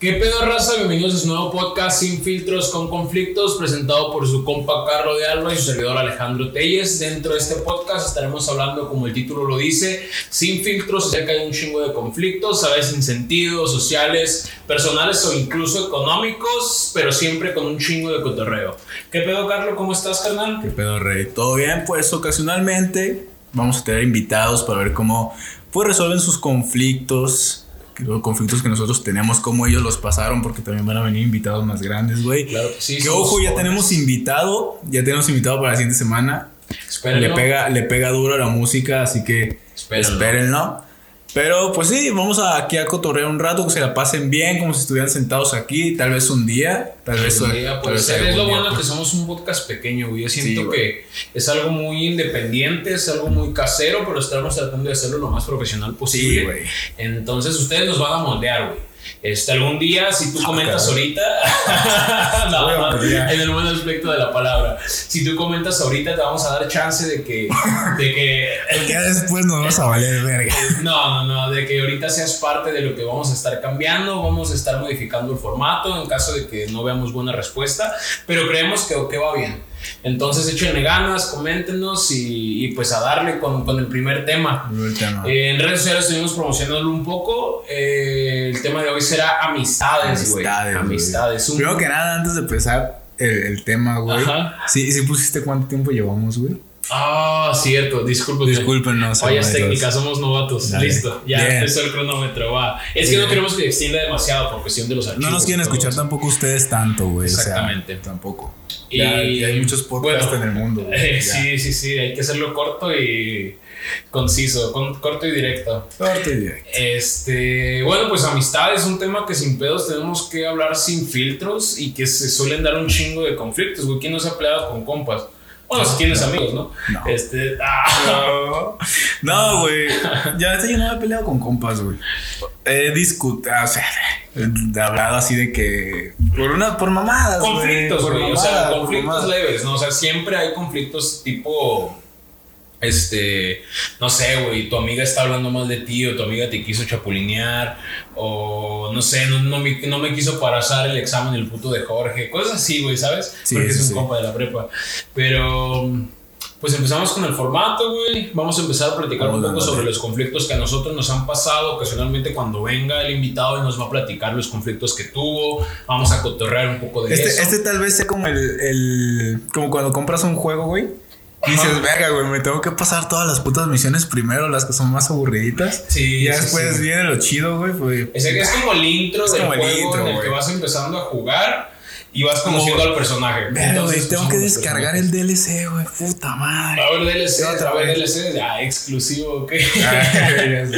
¿Qué pedo raza? Bienvenidos a su nuevo podcast Sin Filtros con Conflictos, presentado por su compa Carlo de Alba y su servidor Alejandro Telles. Dentro de este podcast estaremos hablando, como el título lo dice, sin filtros acerca de un chingo de conflictos, a veces sin sentido, sociales, personales o incluso económicos, pero siempre con un chingo de cotorreo. ¿Qué pedo, Carlo? ¿Cómo estás, carnal? ¿Qué pedo, Rey? ¿Todo bien? Pues ocasionalmente vamos a tener invitados para ver cómo pues, resuelven sus conflictos los conflictos que nosotros tenemos, cómo ellos los pasaron, porque también van a venir invitados más grandes, güey. Claro sí. Que ojo, ya tenemos invitado, ya tenemos invitado para la siguiente semana. Espérenlo. Le pega, le pega duro a la música, así que Espérenlo. espérenlo. Pero pues sí, vamos a, aquí a cotorrear un rato, que se la pasen bien, como si estuvieran sentados aquí, tal vez un día, tal vez, Sí, tal puede vez ser. Es lo día, bueno que pues. somos un podcast pequeño, güey. Yo Sí, siento güey. que es algo muy independiente, es algo muy casero, pero estamos tratando de hacerlo lo más profesional posible. Sí, güey. Entonces ustedes nos van a moldear, güey. Este, algún día, si tú comentas cabrón. ahorita, no, en el buen aspecto de la palabra, si tú comentas ahorita, te vamos a dar chance de que, de que Ya después nos vamos a valer verga. no, no, no, de que ahorita seas parte de lo que vamos a estar cambiando, vamos a estar modificando el formato en caso de que no veamos buena respuesta, pero creemos que, que va bien. Entonces échenle ganas, coméntenos y, y pues a darle con, con el primer tema. Eh, en redes sociales estuvimos promocionándolo un poco. eh, el tema de hoy será amistades, güey. Amistades, güey. Amistades. Un- Primero que nada, antes de empezar el, el tema, güey. Ajá. Sí, sí pusiste cuánto tiempo llevamos, güey. Ah, cierto, discúlpeme. Discúlpenos. Fallas técnicas, somos novatos. Dale. Listo, ya Bien. empezó el cronómetro. Va. Es que no queremos que extienda demasiado por cuestión de los archivos. No nos quieren escuchar eso. tampoco ustedes tanto, güey. o sea, Exactamente. tampoco. Y- Ya, ya hay muchos podcasts bueno, en el mundo, sí, sí, sí, hay que hacerlo corto y conciso, con- corto y directo. Corto y directo. Este, bueno, pues amistad es un tema que sin pedos tenemos que hablar sin filtros y que se suelen dar un chingo de conflictos, güey. ¿Quién no se ha peleado con compas? Bueno, si tienes amigos, ¿no? No. Este, ah, No, güey. Ya este yo no me he peleado con compas, güey. He discutido, o sea, he hablado así de que. Por una, por mamadas, conflictos, güey. O sea, conflictos leves, ¿no? O sea, siempre hay conflictos tipo. Este, no sé, güey, tu amiga está hablando mal de ti o tu amiga te quiso chapulinear o no sé, no, no, me, no me quiso pasar el examen el puto de Jorge, cosas así, güey, ¿sabes? Sí, Porque es un sí. compa de la prepa. Pero, pues empezamos con el formato, güey. Vamos a empezar a platicar un Vamos poco sobre los conflictos que a nosotros nos han pasado ocasionalmente cuando venga el invitado y nos va a platicar los conflictos que tuvo. Vamos a cotorrear un poco de Este, eso. este tal vez sea como el, el. Como cuando compras un juego, güey. Y dices, verga, güey, me tengo que pasar todas las putas misiones primero, las que son más aburriditas. Sí, Y ya sí, después sí. viene lo chido, güey. Pues, Es, es como el intro Es del como el juego intro, en el que vas empezando a jugar y vas conociendo al personaje. Entonces, güey, tengo pues, que descargar el DLC, güey. Puta madre. Va a haber DLC, Otra vez. DLC, ya exclusivo, ok. Ay.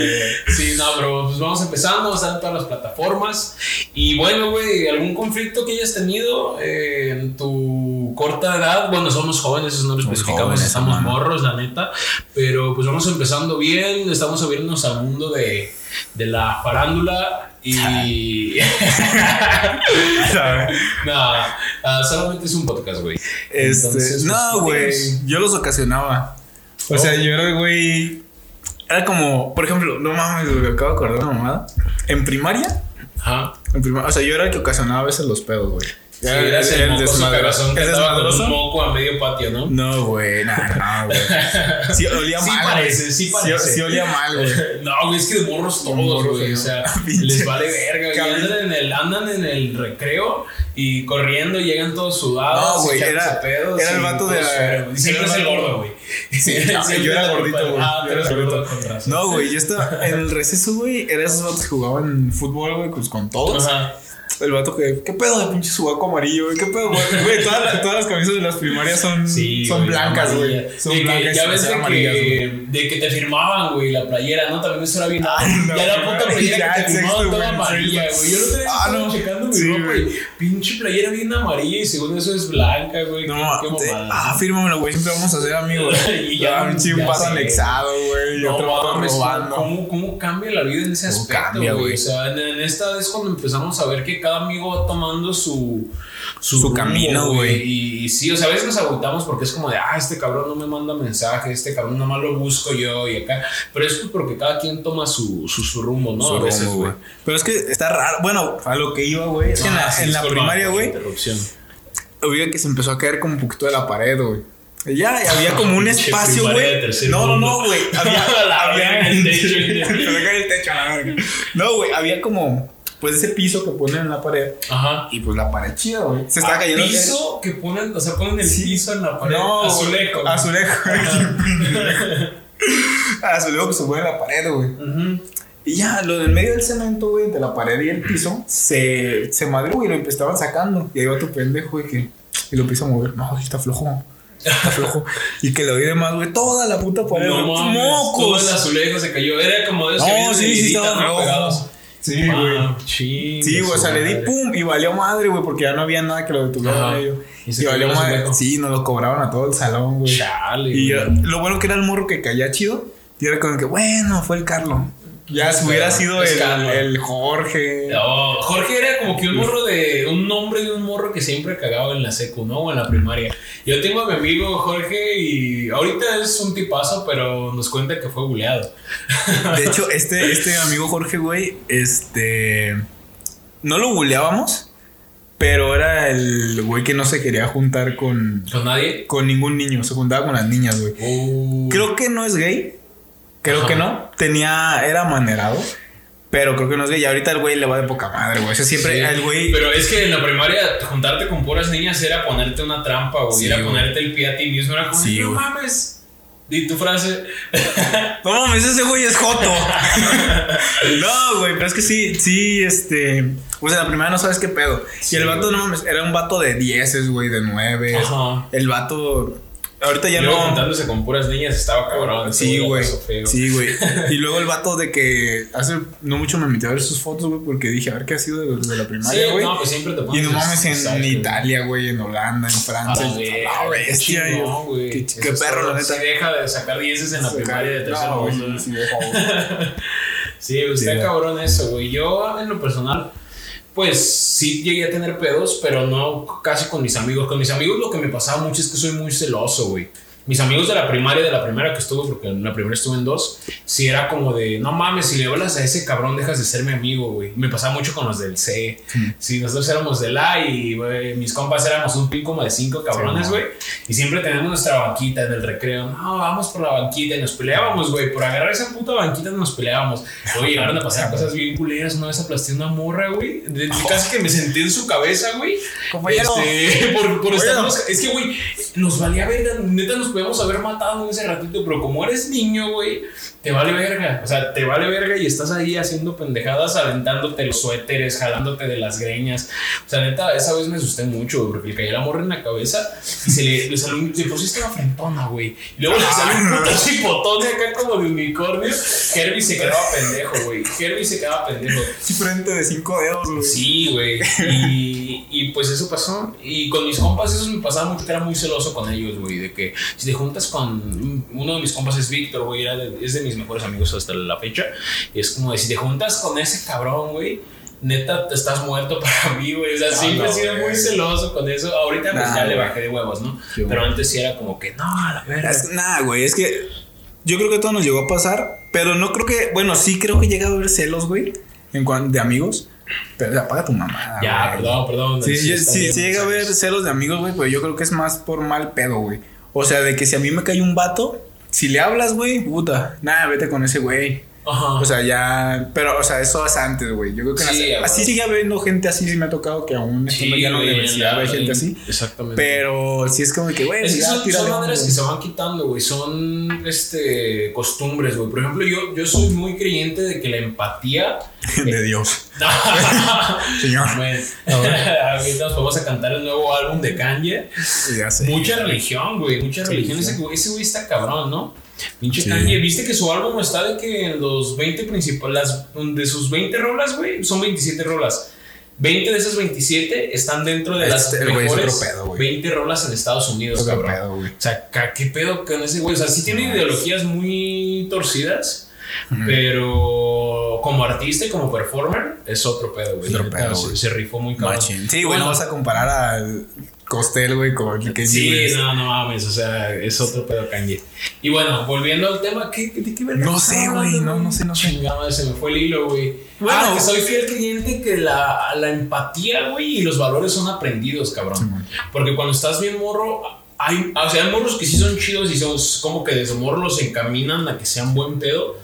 Sí, no, pero pues vamos empezando, vamos a estar en todas las plataformas. Y bueno, güey, ¿algún conflicto que hayas tenido eh, en tu corta edad? Bueno, somos jóvenes, eso no lo especificamos, estamos morros, la neta. Pero pues vamos empezando bien, estamos abriéndonos al mundo de, de la farándula. Y. no, ah, solamente es un podcast, güey. Este, Entonces, no, pues, güey. Yo los ocasionaba. O Oh. sea, yo era, güey. Era como, por ejemplo, no mames, güey, acabo de acordar de una mamada. En primaria, Ajá. en primaria, o sea, yo era el que ocasionaba a veces los pedos, güey. Sí, eras el, ¿El estaba con desmadroso? un moco a medio patio, ¿no? No, güey, no, no, güey. Sí, olía Sí mal. parece, sí parece. Sí, olía mal, güey. No, güey, es que de morros todos, güey. O sea, les vale verga. güey. Andan en, el, andan en el recreo y corriendo llegan todos sudados. No, güey, era- pedos era el vato de la-. Siempre es el gordo, güey. Sí, yo era es gordito, güey. Ah, Yo era gordito. No, güey, yo estaba en el receso, güey. Era esos vatos que jugaban fútbol, güey, pues con todos. Ajá. El vato que, ¿qué pedo de pinche subaco amarillo, güey? ¿Qué pedo, güey? Todas, las- todas las camisas de las primarias son, Sí, son güey, blancas, güey. Son De que blancas ya y ves de amarillas, güey. que, de que te firmaban, güey, la playera, ¿no? También eso era bien. no, ya la puta playera ya, que te firmaban toda amarilla, güey. Yo el otro día Ah, no. checando mi Sí, ropa güey. y pinche playera bien amarilla y según eso es blanca, güey. No, qué, te- mamada. ah, fírmamelo, güey. Siempre vamos a ser amigos. Y ya, ya, un chivo ya paso anexado, güey. Y otro mames, robando. ¿cómo, ¿cómo cambia la vida en ese ¿Cómo aspecto, güey? O sea, en, en esta es cuando empezamos a ver que cada amigo va tomando su, Su camino, güey. Y, y sí, o sea, a veces nos agotamos porque es como de, ah, este cabrón no me manda mensaje, este cabrón nomás lo busco yo y acá. Pero es porque cada quien toma su, su, su rumbo, ¿no? Su a veces, güey. Pero es que está raro. Bueno, a lo que iba, güey. Es que en la, Ah, sí, en la primaria, güey, oiga que se empezó a caer como un poquito de la pared, güey. Ya, había como un espacio, güey. No, no, no, güey. Había, había verga, el techo. Se me cae el techo a la verga. No, güey, había como, pues ese piso que ponen en la pared. Ajá. Y pues la pared chida, güey. Se estaba Ah, cayendo. piso que ponen, o sea, ponen el Sí. piso en la pared. No, azulejo. Azulejo. azulejo que se mueve en la pared, güey. Y ya, lo del medio del cemento, güey, de la pared y el piso, se, se madrió, y lo estaban sacando. Y ahí va tu pendejo, güey, que. Y lo empieza a mover. No, está flojo. Está flojo. y que le oí de más, güey, toda la puta pared. No mames, todo ¡Mocos! el azulejo se cayó. Era como de esos No, sí, sí, estaba. Pegados. Sí, güey. Ah, chingue Sí, güey, o sea, le di pum y valió madre, güey, porque ya no había nada que lo detuviera Ajá. en ello. Y valió madre. Sí, nos lo cobraron a todo el salón, güey. Chale, Y güey. lo bueno que era el morro que caía chido. Y era como que, bueno, fue el Carlo. Ya si hubiera sido el, el Jorge. No, Jorge era como que un morro de. Un nombre de un morro que siempre cagaba en la secu, ¿no? O en la primaria. Yo tengo a mi amigo Jorge y ahorita es un tipazo, pero nos cuenta que fue buleado. De hecho, este, este amigo Jorge, güey, este. No lo buleábamos, pero era el güey que no se quería juntar con, ¿Con nadie? con ningún niño, se juntaba con las niñas, güey. Uh, Creo que no es gay. Creo Ajá. que no. Tenía. Era manerado. Pero creo que no es gay. Y ahorita el güey le va de poca madre, güey. Ese siempre. Sí, El güey. Pero es que en la primaria juntarte con puras niñas era ponerte una trampa, güey. Sí, era güey. ponerte el pie a ti mismo. Era como, Sí, no güey. mames. Di tu frase. No mames, ese güey es Joto. no, güey, pero es que sí, sí, este. O sea, la primera no sabes qué pedo. Y el vato, no mames, era un vato de dieces, güey, de nueve. Ajá. El vato. Ahorita ya Y luego no. juntándose con puras niñas estaba cabrón. Sí, la güey. Sí, güey. Y luego el vato de que hace no mucho me metí a ver sus fotos, güey, porque dije, a ver qué ha sido de, de la Sí, primaria, güey. no, pues siempre te y pones. no mames en exacto, Italia, güey, en Holanda, en Francia. la Ah, bestia, qué yo- chingón, güey. Qué, qué es perro, la neta. Sí, deja de sacar dieces en la primaria de tercer No, mundo. sí, deja, güey. Sí, está Sí, cabrón eso, güey. Yo, en lo personal, pues sí llegué a tener pedos, pero no casi con mis amigos. Con mis amigos lo que me pasaba mucho es que soy muy celoso, güey. Mis amigos de la primaria, de la primera que estuve, porque en la primera estuve en dos, sí era como de, no mames, si le hablas a ese cabrón dejas de ser mi amigo, güey. Me pasaba mucho con los del C. Sí, nosotros éramos del A y güey, mis compas éramos un pin como de cinco cabrones, Sí, güey. y siempre teníamos nuestra banquita en el recreo. No, vamos por la banquita y nos peleábamos, güey. Por agarrar esa puta banquita nos peleábamos. Luego llegaron a pasar cosas bien culeras. Una vez aplasté una morra, güey. Casi que me senté en su cabeza, güey. Este, por, por estar Compañero. Es que, güey, nos valía verga. Neta, nos podíamos haber matado en ese ratito. Pero como eres niño, güey, te vale verga. O sea, te vale verga y estás ahí haciendo pendejadas, aventándote los suéteres, jalándote de las greñas. O sea, neta, esa vez me asusté mucho, güey, porque le caía la morra en la cabeza y se le, le salió un. Por sí estaba frentona, güey. Y luego le salió un puto chipotón de acá como de unicornio. Herbie se quedaba pendejo, güey. Herbie se quedaba pendejo. Sí, frente de cinco dedos, güey. Sí, güey. Y, y pues eso pasó. Y con mis compas, eso me pasaba mucho, que era muy celoso con ellos, güey. De que si te juntas con. Uno de mis compas es Víctor, güey. era de- Es de mis mejores amigos hasta la fecha. Y es como de si te juntas con ese cabrón, güey. Neta, te estás muerto para mí, güey. O sea, siempre he no, sido muy celoso con eso. Ahorita, pues Nah, ya le güey. bajé de huevos, ¿no? Sí, Pero antes sí era como que, no, a la verga. Nah, güey, es que yo creo que todo nos llegó a pasar, pero no creo que, bueno, sí creo que llega a haber celos, güey, en cuanto de amigos, pero apaga tu mamá. Ya, perdón, perdón. Sí, sí, sí, bien, sí llega a haber celos de amigos, güey, pero yo creo que es más por mal pedo, güey. O sea, de que si a mí me cae un vato, si le hablas, güey, puta, nada, vete con ese güey. Ajá. O sea, ya, pero, o sea, eso es antes, güey. Yo creo que en la- Sí, así sigue habiendo gente así, sí me ha tocado que aún ya en la universidad hay gente así. Exactamente. Pero si es como que, güey, Es que son, son maneras que se van quitando, güey. Son este, costumbres, güey. Por ejemplo, yo, yo soy muy creyente de que la empatía. de Dios. Señor. Ahorita nos vamos a cantar el nuevo álbum de Kanye. Ya sé. Mucha religión, güey. Mucha Sí, religión. sí. Ese güey está cabrón, ¿no? Pinche Sí. Kanye. ¿Viste que su álbum está de que en los 20 principales. De sus 20 rolas, güey, son 27 rolas. 20 de esas 27 están dentro de las Este, es mejores pedo, güey. 20 rolas en Estados Unidos, cabrón. pedo. O sea, ¿qué pedo con ese güey? O sea, sí tiene No, ideologías muy torcidas, Pero como artista y como performer es otro pedo, güey. Otro pedo, se, se rifó muy cabrón. Machín. Sí, güey, Bueno, no vas a comparar al Costel, güey, con el que Sí, no, no mames, o sea, es otro pedo Kanye. Y bueno, volviendo al tema, ¿qué, de qué verga No sé, güey, no, no sé, no sé. Chingada se me fue el hilo, güey. Bueno. ah, que soy fiel creyente que la, la empatía, güey, y los valores son aprendidos, cabrón. Porque cuando estás bien morro, hay, o sea, hay morros que sí son chidos y son como que desde morro los encaminan a que sean buen pedo.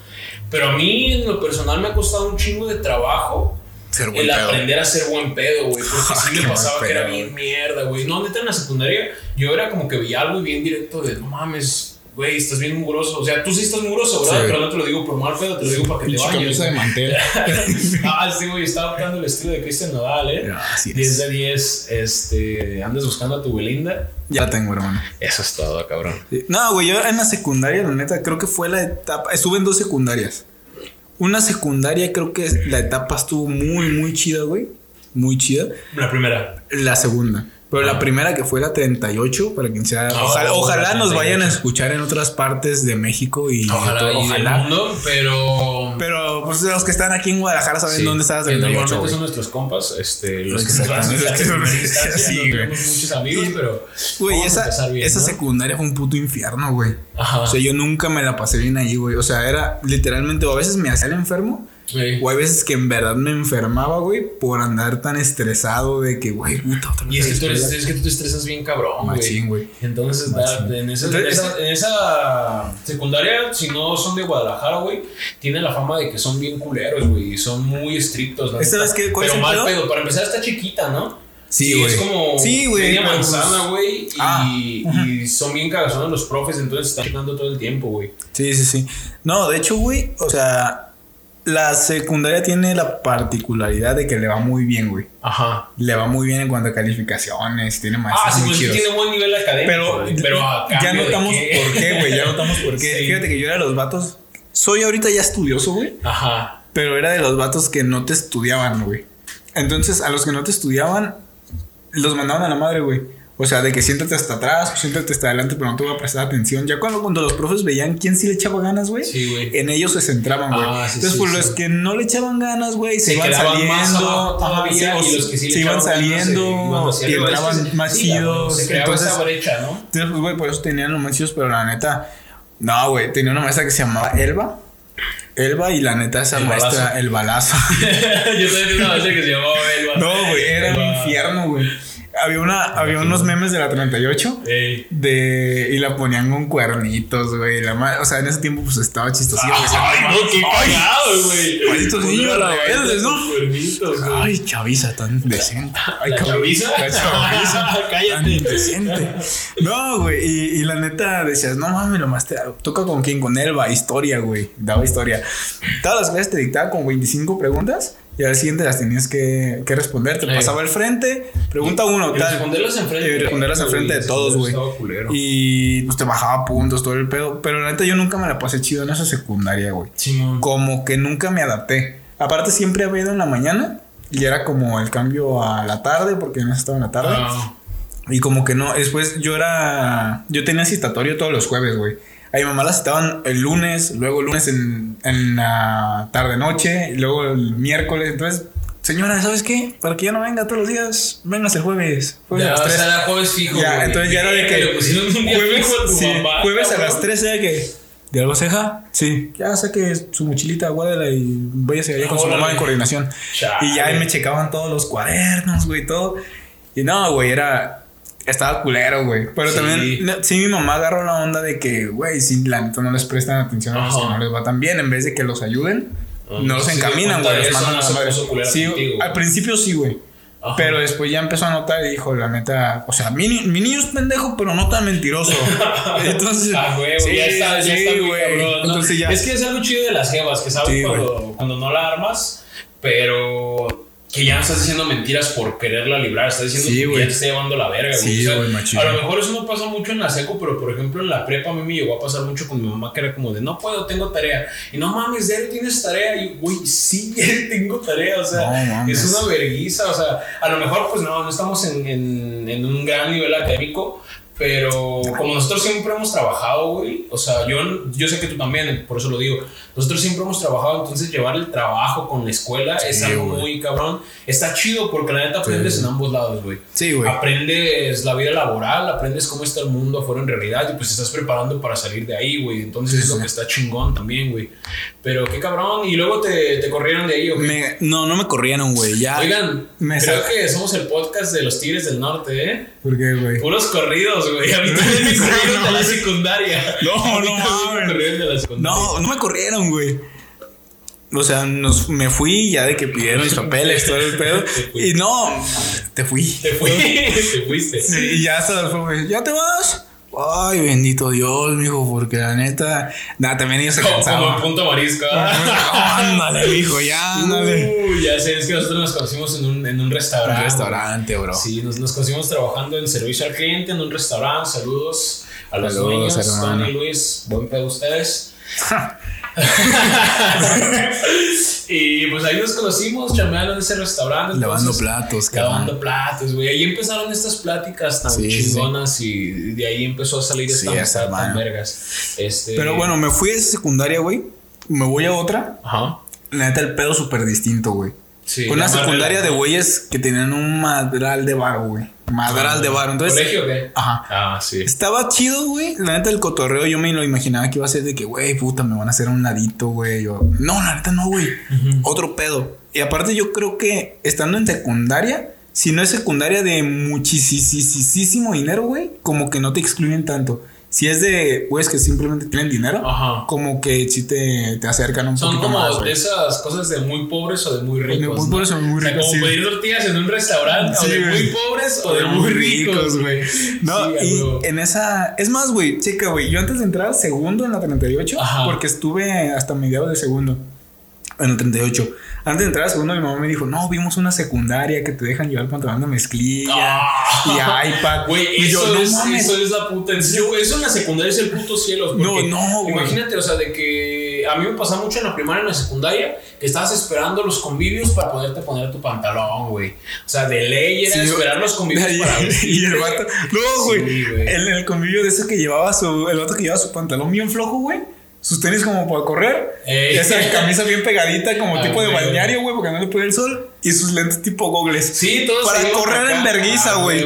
Pero a mí, en lo personal, me ha costado un chingo de trabajo Ser buen el pedo. aprender a ser buen pedo, güey. Porque sí me pasaba que era bien mierda, güey. No, neta, en la secundaria yo era como que veía algo y bien directo de, no mames, güey, estás bien mugroso. O sea, tú sí estás mugroso, ¿verdad? Sí. Pero no te lo digo por mal pedo, te lo digo para que te camisa de mantel. ah, sí, güey, estaba adoptando el estilo de Cristian Nodal, ¿eh? Así 10 es. de 10, este, andas buscando a tu Belinda. Ya la tengo, hermano. Eso es todo, cabrón. No, güey, yo en la secundaria, la neta, creo que fue la etapa. Estuve en dos secundarias. Una secundaria, creo que la etapa estuvo muy, muy chida, güey. Muy chida. La primera. La segunda. Pero Ah. la primera que fue la 38, para quien sea. Ah, ojalá nos 38. vayan a escuchar en otras partes de México y, Ojalá, todo- y del mundo, pero. Pero pues los que están aquí en Guadalajara saben Sí, dónde está la que 38. Normalmente son nuestros compas, este, los que nos van a sí, güey. tenemos muchos amigos, pero Güey, esa, bien, esa ¿no? secundaria fue un puto infierno, güey. Ajá. O sea, yo nunca me la pasé bien ahí, güey. O sea, era literalmente, o a veces me hacía el enfermo, Sí. o hay veces que en verdad me enfermaba, güey, por andar tan estresado de que, güey, puta, otra vez. Y es que, tú eres, escuela. es que tú te estresas bien cabrón, güey. Machín, güey. Entonces, da- en, esa, Entonces, en esa- en esa secundaria, si no son de Guadalajara, güey, tiene la fama de que son bien culeros, güey. y Son muy estrictos, la ¿Esta neta. vez qué- cuál Pero mal pedo? pedo. Para empezar, está chiquita, ¿no? Sí, Y es güey. como Sí, güey, media pues- manzana, güey. Y, Ah, y son bien cagazones los profes, entonces están checando todo el tiempo, güey. Sí, sí, sí. No, de hecho, güey, o sea, la secundaria tiene la particularidad de que le va muy bien, güey. Ajá. Le va muy bien en cuanto a calificaciones, tiene Ah, maestros sí, pues sí tiene buen nivel académico. Pero, güey, pero a ya notamos qué? por qué, güey. Ya notamos por qué. Sí. Fíjate que yo era de los vatos. Soy ahorita ya estudioso, güey. Ajá. Pero era de los vatos que no te estudiaban, güey. Entonces, a los que no te estudiaban, los mandaban a la madre, güey. O sea, de que siéntate hasta atrás, siéntate hasta adelante, pero no te voy a prestar atención. Ya cuando, cuando los profes veían quién sí le echaba ganas, güey, Sí, en ellos se centraban, güey. Ah, sí, Entonces, por sí. los que no le echaban ganas, güey, se, Se iban saliendo. todavía, y los que sí le se iban se saliendo hacia y arriba. Es que entraban se- más chidos. Se creaba Entonces, esa brecha, ¿no? entonces, pues, güey, por eso tenían los más chidos, pero la neta, no, güey, tenía una maestra que se llamaba Elba. Elba y la neta esa El maestra, balazo. el balazo. Yo también tenía una maestra que se llamaba Elba. no, güey, era un Elba. infierno, güey. Había, una, había unos memes de la 38 Ey. de, y la ponían con cuernitos, güey. La o sea, en ese tiempo pues estaba chistosito. Ay, no, qué cagado, güey. Poner niños rebeldes, ¿no? con cuernitos, güey. Ay, chaviza tan decente. Ay, ¿La cabrón. chaviza? La chaviza. Cállate. Tan indecente. No, güey. Y, y la neta decías, no mames, lo más te toca con quién, con Elba, historia, güey. Daba historia. Todas las clases te dictaba con 25 preguntas. Y al siguiente las tenías que, que responder. Te pasaba al frente, pregunta uno, Y tal. responderlas enfrente. Y responderlas enfrente de todos, güey. Y pues te bajaba puntos, todo el pedo. Pero la neta yo nunca me la pasé chido en esa secundaria, güey Simón. como que nunca me adapté. Aparte siempre había ido en la mañana y era como el cambio a la tarde porque no estaba en la tarde. Ah, Y como que no, después yo era, yo tenía citatorio todos los jueves, güey. A mi mamá la citaban el lunes, luego el lunes en, en la tarde noche, y luego el miércoles. Entonces, señora, ¿sabes qué? Para que ya no venga todos los días, vengas el jueves. Jueves ya, a las o tres. sea, era jueves fijo. Ya, güey. entonces ya era de que Le pusieron un día jueves, fijo a tu sí, mamá, jueves a cabrón. las 3 era que ¿de algo ceja? Sí. Ya saque su mochilita, guárdela y váyase allá con su mamá en coordinación. Chale. Y ya ahí me checaban todos los cuadernos, güey, todo. Y no, güey, era estaba culero, güey. Pero Sí. también sí mi mamá agarró la onda de que, güey, si la neta no les prestan atención a los Ajá. que no les va tan bien en vez de que los ayuden. Ah, no los sí, encaminan, güey. eso, mandan no Sí, contigo, al principio sí, güey. Ajá. Pero después ya empezó a notar y dijo, la neta, o sea, mi, mi niño es pendejo, pero no tan mentiroso. Entonces, Ah, güey, sí, ya está, ya está güey. cabrón, ¿no? Entonces ya. Es que es algo chido de las jevas, que sabes Sí, cuando, cuando no la armas, pero que ya no estás diciendo mentiras por quererla librar, estás diciendo Sí, que güey. ya te está llevando la verga, güey. Sí, O sea, a lo mejor eso no pasa mucho en la seco, pero por ejemplo en la prepa a mí me llegó a pasar mucho con mi mamá que era como de no puedo, tengo tarea. Y no mames, Derek, tienes tarea. Y güey, sí, tengo tarea. O sea, No es una verguiza. O sea, a lo mejor pues no, no estamos en, en, en un gran nivel académico. Pero como nosotros siempre hemos trabajado, güey, o sea, yo, yo sé que tú también, por eso lo digo, nosotros siempre hemos trabajado, entonces llevar el trabajo con la escuela es algo muy cabrón. Está chido porque la neta aprendes en ambos lados, güey. Sí, güey. Aprendes la vida laboral, aprendes cómo está el mundo afuera en realidad y pues estás preparando para salir de ahí, güey. Entonces es lo que está chingón también, güey. Pero qué cabrón. Y luego te, te corrieron de ahí, güey. no, no me corrieron, güey. Ya. Oigan, creo que somos el podcast de los Tigres del Norte, ¿eh? ¿Por qué, güey? Puros corridos, güey. A mí también me corrieron de la secundaria. No, no, no. No, no me corrieron, güey. O sea, nos, me fui ya de que pidieron mis papeles, todo el pedo. y no, te fui. Te fui, te fuiste. y ya hasta fue, ¿ya te vas? Ay, bendito Dios, mijo, porque la neta, nada, también ellos se cansaban. Como, punto marisco. ándale, mijo, ya, ándale. Uy, ya sé, es que nosotros nos conocimos en un, en un restaurante. Un restaurante, bro. Sí, nos, nos conocimos trabajando en servicio al cliente en un restaurante. Saludos a los Saludos, dueños, Tony Luis, buen pedo ustedes. y pues ahí nos conocimos, chameando en ese restaurante. Lavando platos, Lavando platos, güey. Ahí empezaron estas pláticas tan chingonas y de ahí empezó a salir esta amistad tan vergas. Este... Pero bueno, me fui a esa secundaria, güey. Me voy a otra. Ajá. La neta, el pedo súper distinto, güey. Sí, una secundaria de güeyes que tenían un madral de bar, güey. Madral de bar. Entonces, ¿Colegio o qué? Ajá. Ah, sí. Estaba chido, güey. La neta, el cotorreo yo me lo imaginaba que iba a ser de que, güey, puta, me van a hacer un ladito, güey. Yo, no, la neta no, güey. Otro pedo. Y aparte, yo creo que estando en secundaria, si no es secundaria de muchísimo dinero, güey, como que no te excluyen tanto. Si es de güeyes que simplemente tienen dinero, como que sí te, te acercan un Son poquito más. Son como esas cosas de muy pobres o de muy ricos. De muy pobres o de muy ricos. como pedir tortillas en un restaurante, o de muy pobres o de muy ricos, güey. No, y en esa. Es más, güey, chica, güey. Yo antes de entrar segundo en la 38, porque estuve hasta mediados de segundo en el 38. Antes de entrar a segundo, mi mamá me dijo: No, vimos una secundaria que te dejan llevar el pantalón de mezclilla ah. y iPad. Güey, eso, yo, es, eso es la puta. Eso en la secundaria es el puto cielo. No, no, güey. Imagínate, o sea, de que a mí me pasaba mucho en la primaria y en la secundaria que estabas esperando los convivios para poderte poner tu pantalón, güey. O sea, de ley era esperar los convivios para Y el vato, no, güey. en el, convivio de ese que llevaba su, el vato que llevaba su pantalón bien flojo, güey sus tenis como para correr, y esa camisa bien pegadita como ah, tipo de balneario, güey, porque no le puede el sol, y sus lentes tipo gogles. Sí, todos Para correr en verguiza, ah, güey.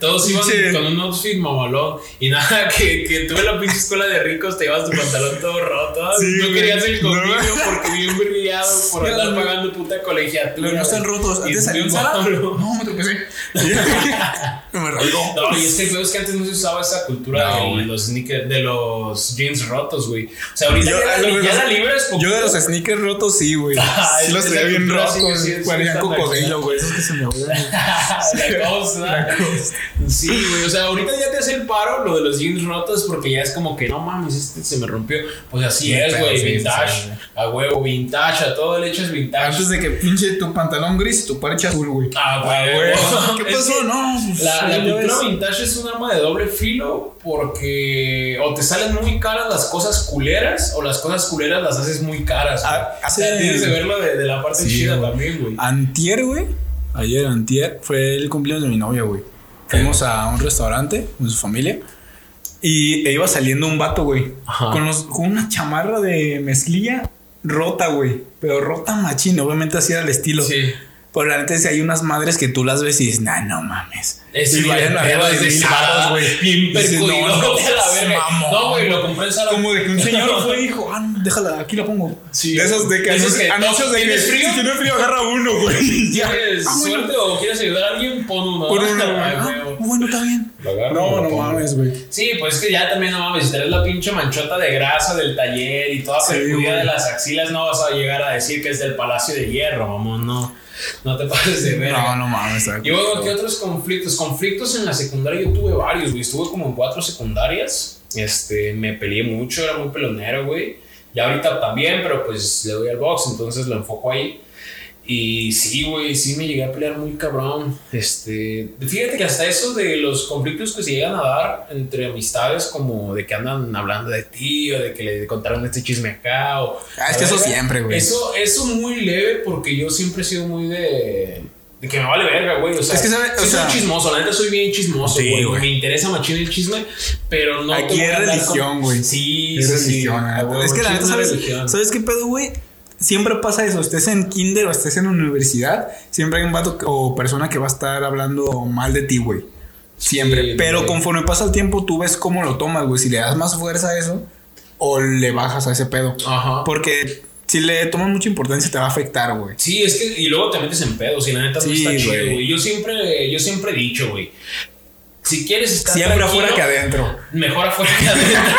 todos iban con un outfit mamalón. Y nada, que, que tuve la pinche escuela de ricos, te llevas tu pantalón todo roto. no querías el conmigo porque bien brillado por andar pagando puta colegiatura. Pero no están rotos. Antes salía No, me tropecé. me rasgó. No, y es que es que antes no se usaba esa cultura de los sneakers, de los jeans rotos, güey. O sea, ahorita ya, la libres. Yo de los sneakers rotos sí, güey. Sí los tenía bien rotos parecían cocodrilo, güey. Esos que se me La costa. Sí, güey. O sea, ahorita ya te hace el paro lo de los jeans rotos porque ya es como que no mames, este se me rompió. Pues así es, güey. Vintage. A huevo, vintage. A todo el hecho es vintage. Antes de que pinche tu pantalón gris y tu parche azul, güey. Ah, güey. ¿Qué pasó? No. Pues, la, la cultura vintage es un arma de doble filo porque o te salen muy caras las cosas culeras o las cosas culeras las haces muy caras. Ah, tienes que verlo de, la parte chida también. Antier, güey. Ayer, antier, fue el cumpleaños de mi novia, güey. Fuimos a un restaurante con su familia. Y iba saliendo un vato, güey. Con, con una chamarra de mezclilla rota, güey. Pero rota machín. Obviamente así era el estilo. Sí. Pero la neta, si hay unas madres que tú las ves y dices, nah, no mames. Es y vayan arriba de mil güey. Bien percudido. No, no, güey, lo compré en Como de que un señor fue y dijo, ah, déjala, aquí la pongo. Sí. De esos de que anuncios de ¿Tienes frío? Si tienes frío, agarra uno, güey. ¿Tienes ah, suerte o quieres ayudar a alguien? Pon uno. Pon uno, ah, Bueno, está bien. No, no mames, güey. Sí, pues es que ya también no mames. Si tenés la pinche manchota de grasa del taller y toda percudida de las axilas, no vas a llegar a decir que es del Palacio de Hierro, mamón, no. No te pases de ver. No, no mames. Y bueno, ¿qué otros conflictos? Conflictos en la secundaria yo tuve varios, güey. Estuve como en cuatro secundarias. Este, me peleé mucho, era muy pelonero, güey. Y ahorita también, pero pues le doy al box, entonces lo enfoco ahí. Y sí, güey, sí me llegué a pelear muy cabrón. Este, fíjate que hasta eso de los conflictos que se llegan a dar entre amistades, como de que andan hablando de ti o de que le contaron este chisme acá. O, ah, es que eso siempre, güey. Eso, eso muy leve porque yo siempre he sido muy de De que me vale verga, güey. O sea, Es que, ¿sabe? O sí soy chismoso, la neta soy bien chismoso, Sí, güey. me interesa machín el chisme, pero no. Aquí es religión, con- güey. Sí, Es sí, sí. religión, Ah, ¿eh? güey, Es que la sí neta, una ¿sabes, religión. ¿sabes qué pedo, güey? Siempre pasa eso, estés en kinder o estés en universidad, siempre hay un vato o persona que va a estar hablando mal de ti, güey. Siempre. Sí, Pero güey. conforme pasa el tiempo, tú ves cómo lo tomas, güey. Si le das más fuerza a eso o le bajas a ese pedo. Ajá. Porque si le tomas mucha importancia, te va a afectar, güey. Sí, es que y luego te metes en pedos y la neta no está chido, güey. Yo siempre, yo siempre he dicho, güey. Si quieres estar Siempre afuera que adentro. Mejor afuera que adentro.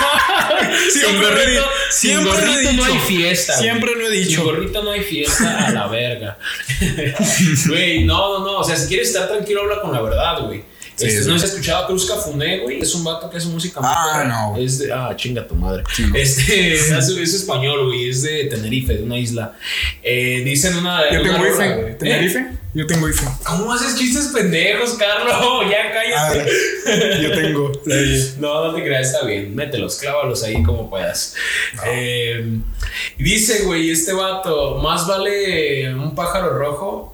Siempre gorrito, Siempre lo he gorrito no hay fiesta. güey. Siempre lo he dicho. Sin gorrito no hay fiesta a la verga. Güey, no, no, no. O sea, si quieres estar tranquilo, habla con la verdad, güey. Sí, Este, sí. ¿No has escuchado a Cruz Cafuné, güey? Es un vato que hace música Ah, no. Es de, ah, chinga tu madre. Sí, no. Este, es español, güey. Es de Tenerife, de una isla. Eh, dicen una. Yo una tengo rola, IFE. güey. ¿Tenerife? ¿Eh? Yo tengo IFE. ¿Cómo haces chistes pendejos, Carlos? Ya cállate. ver, yo tengo. No, no te creas, está bien. Mételos, clávalos ahí como puedas. Eh, dice, güey, este vato, más vale un pájaro rojo.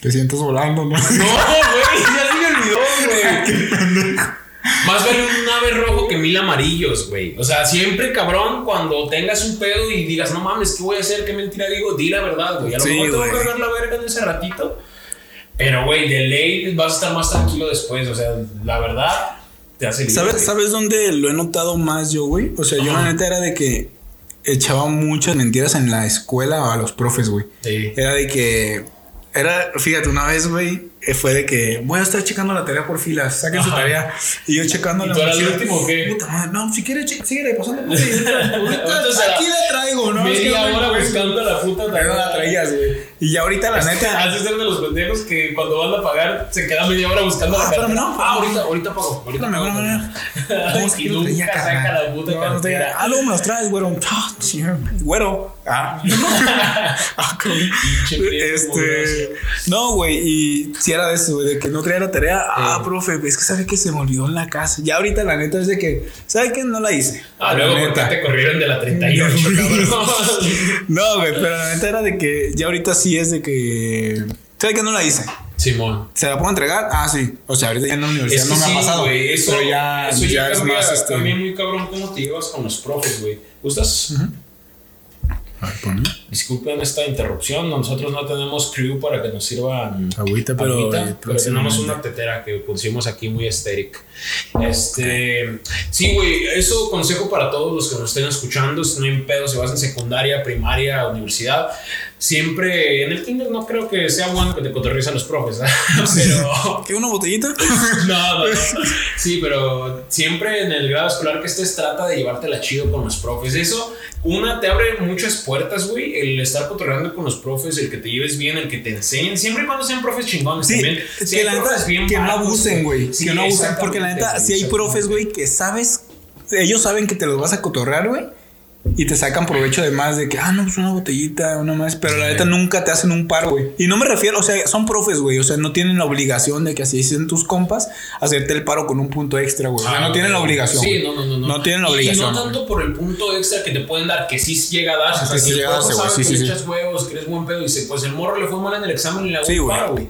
Te sientes volando, ¿no? No, güey, ya Más vale un ave rojo que mil amarillos, güey. O sea, siempre, cabrón, cuando tengas un pedo y digas, no mames, ¿qué voy a hacer? ¿Qué mentira digo? Di la verdad, güey. A lo Sí, mejor te voy a cargar la verga en ese ratito. Pero, güey, de ley vas a estar más tranquilo después. O sea, la verdad te hace libre, ¿Sabes, güey. ¿Sabes dónde lo he notado más yo, güey? O sea, yo la neta era de que echaba muchas mentiras en la escuela a los profes, güey. Sí. Era de que. Era, fíjate, una vez, güey, fue de que voy a estar checando la tarea por filas, saquen su tarea. Y yo checando ¿Y la tú eras el último qué? Puta madre, no, si quieres, síguele pasando. se la- aquí la traigo, ¿no? Es que Media no me hora acuerdo. buscando la puta Pero no la traías, güey. Y ya ahorita, la neta. Haces ser de los pendejos que cuando van a pagar se queda media hora buscando Ah, la espérame, cartera. no. Ah, ahorita, ahorita pago. Ahorita Espérame, pago. No, es que traía, saca la puta No, no. Ah, luego me los traes, güero. Ah, güero. Ah, ah, Este. No, güey. Y si era de eso, güey, de que no traía la tarea. Ah, profe, es que sabe que se me olvidó en la casa. Ya ahorita, la neta, es de que. ¿Sabe qué? No la hice. Ah, La luego neta. te corrieron de la 38, cabrón. No, güey, pero la neta era de que. Ya ahorita sí es de que. ¿Sabe que no la hice? Simón. ¿Se la puedo entregar? Ah, sí. O sea, ahorita ya en la universidad Es no que me sí, ha pasado. güey, eso, pero ya, eso ya, ya, es cambia, más. Este... cambia muy cabrón cómo te llevas con los profes, güey. ¿Gustas? A ver. Disculpen esta interrupción, nosotros no tenemos crew para que nos sirvan Agüita, pero, agüita, eh, pero tenemos una tetera que pusimos aquí muy estéril. Este, sí, güey, eso consejo para todos los que nos estén escuchando, si no hay pedo, si vas en secundaria, primaria, universidad, siempre en el kinder no creo que sea bueno que te cotorrees a los profes, ¿eh? pero ¿Qué, una botellita? no, no, no. Sí, pero siempre en el grado escolar que estés, trata de llevártela chido con los profes. Eso, una, te abre muchas puertas, güey. El estar cotorreando con los profes, el que te lleves bien, el que te enseñen. Siempre y cuando sean profes chingones Sí, también. Si que la neta, bien que no abusen, güey. Sí, que no abusen, porque la neta, si hay profes, güey, que sabes, ellos saben que te los vas a cotorrear, güey. Y te sacan provecho de más de que, ah, no, pues una botellita, una más. Pero la neta nunca te hacen un paro, güey. Y no me refiero, o sea, son profes, güey. O sea, no tienen la obligación de que así dicen tus compas, hacerte el paro con un punto extra, güey. O sea, Ah, no tienen la obligación. Sí, no, no, no, no. No tienen la obligación. Y no tanto por el punto extra que te pueden dar, que sí llega a dar. O sea, Que sí llega a profe darse, güey, sí, sí, echas huevos, que eres buen pedo, y dice, pues el morro le fue mal en el examen y le hago Sí, un güey. paro, güey.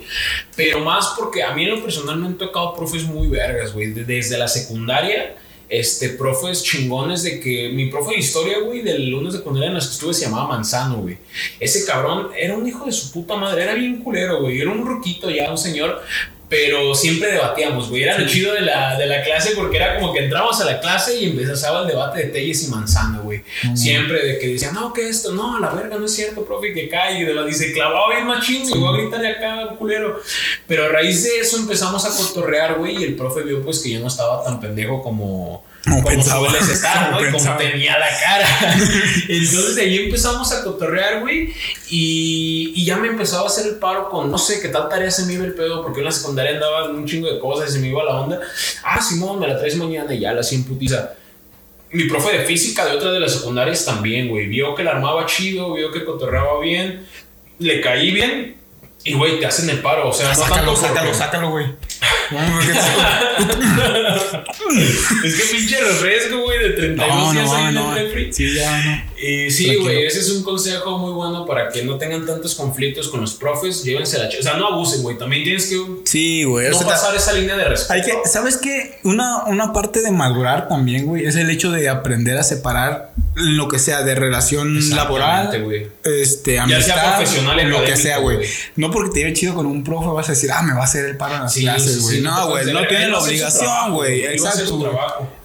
Pero más porque a mí en lo personal me han tocado profes muy vergas, güey. De- Desde la secundaria, este, profes chingones de que mi profe de historia, güey, del lunes de secundaria en las que estuve se llamaba Manzano, güey. Ese cabrón era un hijo de su puta madre, era bien culero, güey. Era un ruquito ya, un señor. Pero siempre debatíamos, güey. Era lo chido de la, de la clase porque era como que entrábamos a la clase y empezaba el debate de Telles y Manzano, güey. Siempre de que decían, no, que esto, no, la verga, no es cierto, profe, que cae. Y de la dice, clavado bien machín, y voy a gritarle acá, culero. Pero a raíz de eso empezamos a cotorrear, güey, y el profe vio pues que yo no estaba tan pendejo como, Como como pensaba. sueles estar, ¿no? Como Y como tenía la cara. Entonces de ahí empezamos a cotorrear, güey, y, y ya me empezaba a hacer el paro con, no sé, qué tal tarea se me iba el pedo, porque en la secundaria andaba un chingo de cosas y se me iba la onda. Ah, Simón, me la traes mañana y ya la sin putiza. Mi profe de física de otra de las secundarias también, güey. Vio que la armaba chido, vio que cotorreaba bien, le caí bien y, güey, te hacen el paro. O sea, no Sácalo, tanto sácalo, porque- sácalo, güey. Es que pinche refresco, güey, de 32 no, días no, ahí en no. el refri. Sí, ya no. Y sí, güey, ese es un consejo muy bueno para que no tengan tantos conflictos con los profes. Llévense la O sea, no abusen, güey. También tienes que Sí, güey. o no sea, pasar esa línea de respeto. Hay que, ¿sabes qué? Una, una parte de madurar también, güey, es el hecho de aprender a separar lo que sea de relación laboral, güey. este, sea amistad, profesional, lo que sea, güey. No porque te lleve chido con un profe vas a decir, ah, me va a hacer el paro en las Sí, clases, güey. sí, no, güey, no tiene la obligación, güey. Exacto.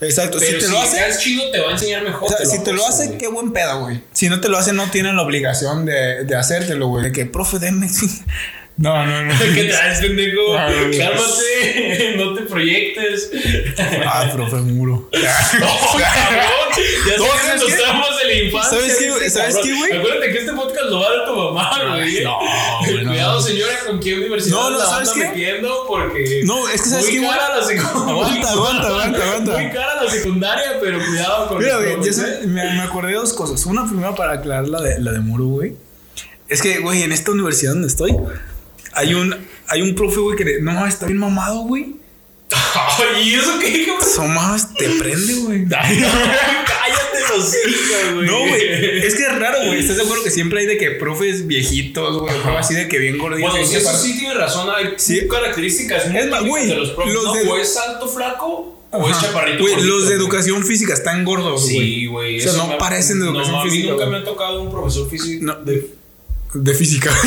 Exacto. Pero si te lo si hace, es chido, te va a enseñar mejor. o sea, si te lo hace, qué buen pedo, güey. Si no te lo hace, no tienen la obligación de, de hacértelo, güey. De que, profe, denme. No, no, no. ¿Qué traes, pendejo? Cálmate, no te proyectes. Ah, profe, muro. No, cabrón. Ya No, ¿sabes de la infancia. ¿Sabes qué, güey? ¿Sabes cabrón. qué, güey? Acuérdate que este podcast lo va a dar tu mamá, güey. no, güey. Cuidado, señora, con qué universidad No, no, la ¿sabes qué? metiendo porque. No, es que ¿sabes muy qué, güey? cara la secundaria. Aguanta, aguanta, aguanta, aguanta. Muy cara la secundaria, pero cuidado con Mira, güey, me, me acordé de dos cosas. Una primera para aclarar la de, la de Muro, güey. Es que, güey, en esta universidad donde estoy, hay un, hay un profe, güey, que no está bien mamado, güey. Ay, ¿y eso qué, cabrón? So mames, te prende, güey. Cállate los hijos, güey. No, güey. Es que es raro, güey. ¿Estás de acuerdo que siempre hay de que profes viejitos, güey? Así de que bien gorditos. Bueno, eso sí tiene razón. Hay Sí. características muy Es más, güey, de los profes. los ¿no? de- O es alto, flaco, o es chaparrito. Güey, gordito, los de güey. educación física están gordos, güey. Sí, güey. O sea, no parecen de educación no, a mí física, nunca güey. me ha tocado un profesor físico. No, de, de física.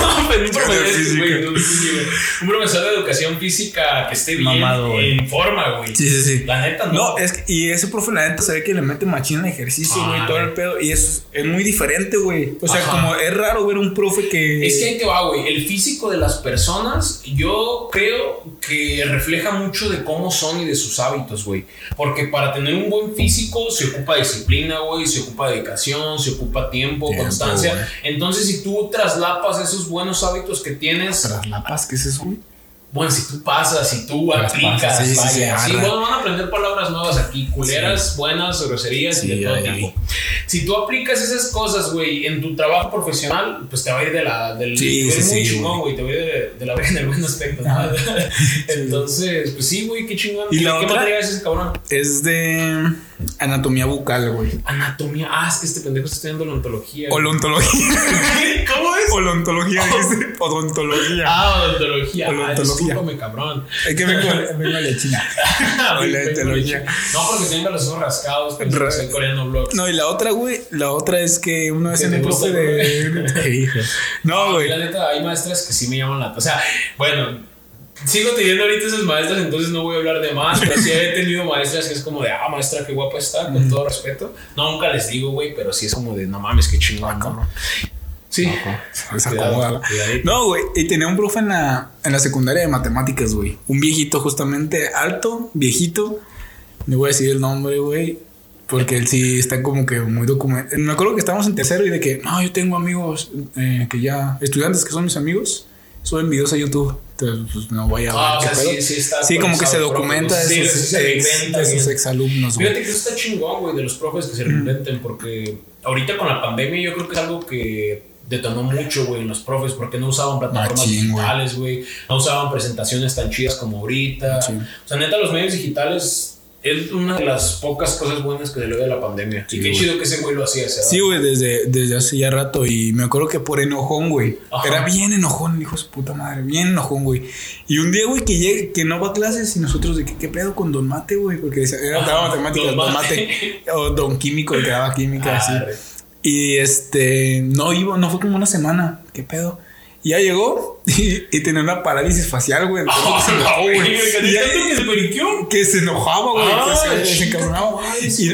No, pero un profesor, De física. güey, no, sí, güey. Un profesor de educación física que esté bien en forma, güey. Sí, sí, sí. La neta, no. No, es que, y ese profe, la neta, se ve que le mete machín al ejercicio, Ah, güey, todo el pedo. Y eso es, es muy diferente, güey. O sea, Ajá. como es raro ver un profe que. Es que ahí te va, güey. El físico de las personas, yo creo que refleja mucho de cómo son y de sus hábitos, güey. Porque para tener un buen físico se ocupa disciplina, güey, se ocupa dedicación, se ocupa tiempo, Tiempo, constancia. Entonces, si tú traslapas esos buenos hábitos que tienes, Tras la paz, ¿qué es eso, güey? bueno, si tú pasas, si tú Las aplicas, pasas, sí, vaya. sí, Sí, bueno, van a aprender palabras nuevas aquí, culeras, buenas, groserías y de todo ay, tipo. Si tú aplicas esas cosas, güey, en tu trabajo profesional, pues te va a ir de la. Del, Sí, muy chingón, güey. Te va a ir de, de la en el buen aspecto. ¿no? Ajá. Entonces, pues sí, güey, qué chingón. ¿Y ¿Qué, la qué otra? materia es ese cabrón? Es de anatomía bucal, güey. Anatomía. Ah, es que este pendejo está estudiando odontología. güey. Olontología. ¿Cómo es? Olontología, dice. Odontología. Ah, odontología. Ah, Odontología. discúlpame, cabrón. Es que vengo, vengo de China. Odontología. No, porque tenga los ojos rascados, Ra- soy coreano vlogs. No, y la otra, güey, la otra es que una vez ¿Que en te un gusta, profe de... No, güey. La neta, hay maestras que sí me llaman la. O sea, bueno, sigo teniendo ahorita esas maestras, entonces no voy a hablar de más, pero sí he tenido maestras que es como de, ah, maestra, qué guapa está, con todo respeto. No, nunca les digo, güey, pero sí es como de, no mames, qué chingón, ¿no? Sí. Cuidado. No, güey. Y tenía un profe en la, en la secundaria de matemáticas, güey. Un viejito justamente alto, viejito. No voy a decir el nombre, güey. Porque él sí está como que muy documentado. Me acuerdo que estábamos en tercero y de que, no, yo tengo amigos eh, que ya, estudiantes que son mis amigos, suben videos a YouTube. Entonces, pues no voy a ver Ah, o sea, sí, sí está Sí, como que se documenta sí, sí, se ex, reinventa sus bien. exalumnos, güey. Fíjate que eso está chingón, güey, de los profes que se reinventen, porque ahorita con la pandemia yo creo que es algo que detonó mucho, güey, en los profes, porque no usaban plataformas Machín, digitales, güey, no usaban presentaciones tan chidas como ahorita. O sea, neta, los medios digitales es una de las pocas cosas buenas que le a la pandemia. Sí, y qué güey. chido que ese güey lo hacía, ¿sabes? Sí, güey, desde, desde hace ya rato. Y me acuerdo que por enojón, güey. Ajá. Era bien enojón, hijo de su puta madre. Bien enojón, güey. Y un día, güey, que llegue, que no va a clases y nosotros de que, ¿qué pedo con Don Mate, güey? Porque era daba matemáticas, Don Mate. O Don Químico, el que daba química, así. Arre. Y este, no iba, no fue como una semana. ¿Qué pedo? Y ya llegó y, y tenía una parálisis facial, güey. Entonces se enojó, güey. Y ya- ¿Tanto que se periqueó? que se enojaba, güey. Ah, que se, encabronaba. Y, sí,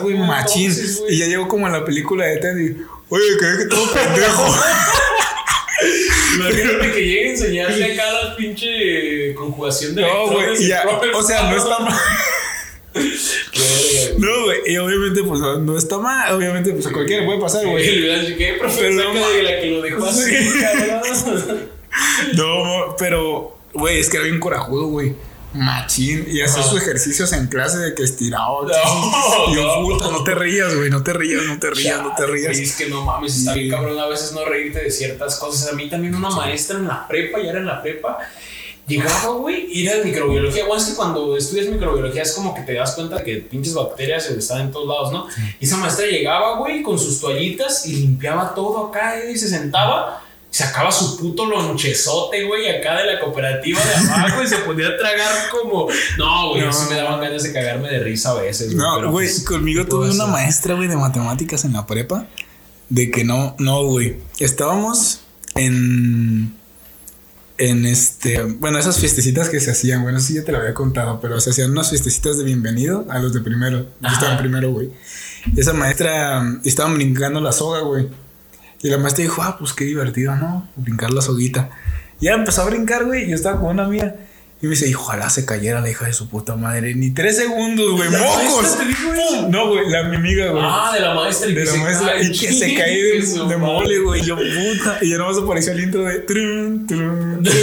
güey, machín. entonces, güey. Y ya llegó como en la película de Ted y, oye, creí que todo pendejo. Imagínate que llegue a enseñarle acá la pinche conjugación de no, güey. o sea, no está mal. No, güey. Y obviamente, pues no, está mal. Obviamente, pues a cualquiera puede pasar, Güey. Pero no, de la que lo dejó así. No, pero, güey, es que era bien corajudo, güey. Machín. Y hacía sus ejercicios en clase de que estiraba. No, no. no te rías, güey. No te rías, no te rías, no te rías. Es que no mames, está bien cabrón a veces no reírte de ciertas cosas. A mí también una maestra en la prepa, ya era en la prepa, Llegaba, güey, y era de microbiología. Bueno, es que cuando estudias microbiología es como que te das cuenta que pinches bacterias están en todos lados, ¿no? Y esa maestra llegaba, güey, con sus toallitas y limpiaba todo acá y se sentaba. Sacaba su puto lonchezote, güey, acá de la cooperativa de abajo y se ponía a tragar como. No, güey, No. sí me daban ganas de cagarme de risa a veces, güey. No, pero, güey, pues, conmigo ¿qué puedo tuve una maestra, güey, de matemáticas en la prepa. De que no, no, güey. Estábamos en. En este. Bueno, esas fiestecitas que se hacían, bueno, sí ya te lo había contado, pero se hacían unas fiestecitas de bienvenido a los de primero. Yo Ajá. estaba en primero, güey. Y esa maestra. mm, Estaban brincando la soga, güey. Y la maestra dijo, ah, pues qué divertido, ¿no? Brincar la soguita. Y ya empezó a brincar, güey. Y yo estaba con una amiga. Y me dice, ojalá se cayera la hija de su puta madre. Ni tres segundos, güey. ¿La ¡Mocos! No, güey, la mi amiga, güey. Ah, de la maestra y de que la se maestra. cae. Y que se cae de, mole, güey. Y yo, puta. Y ya nomás apareció el intro de. trun, trun, trun.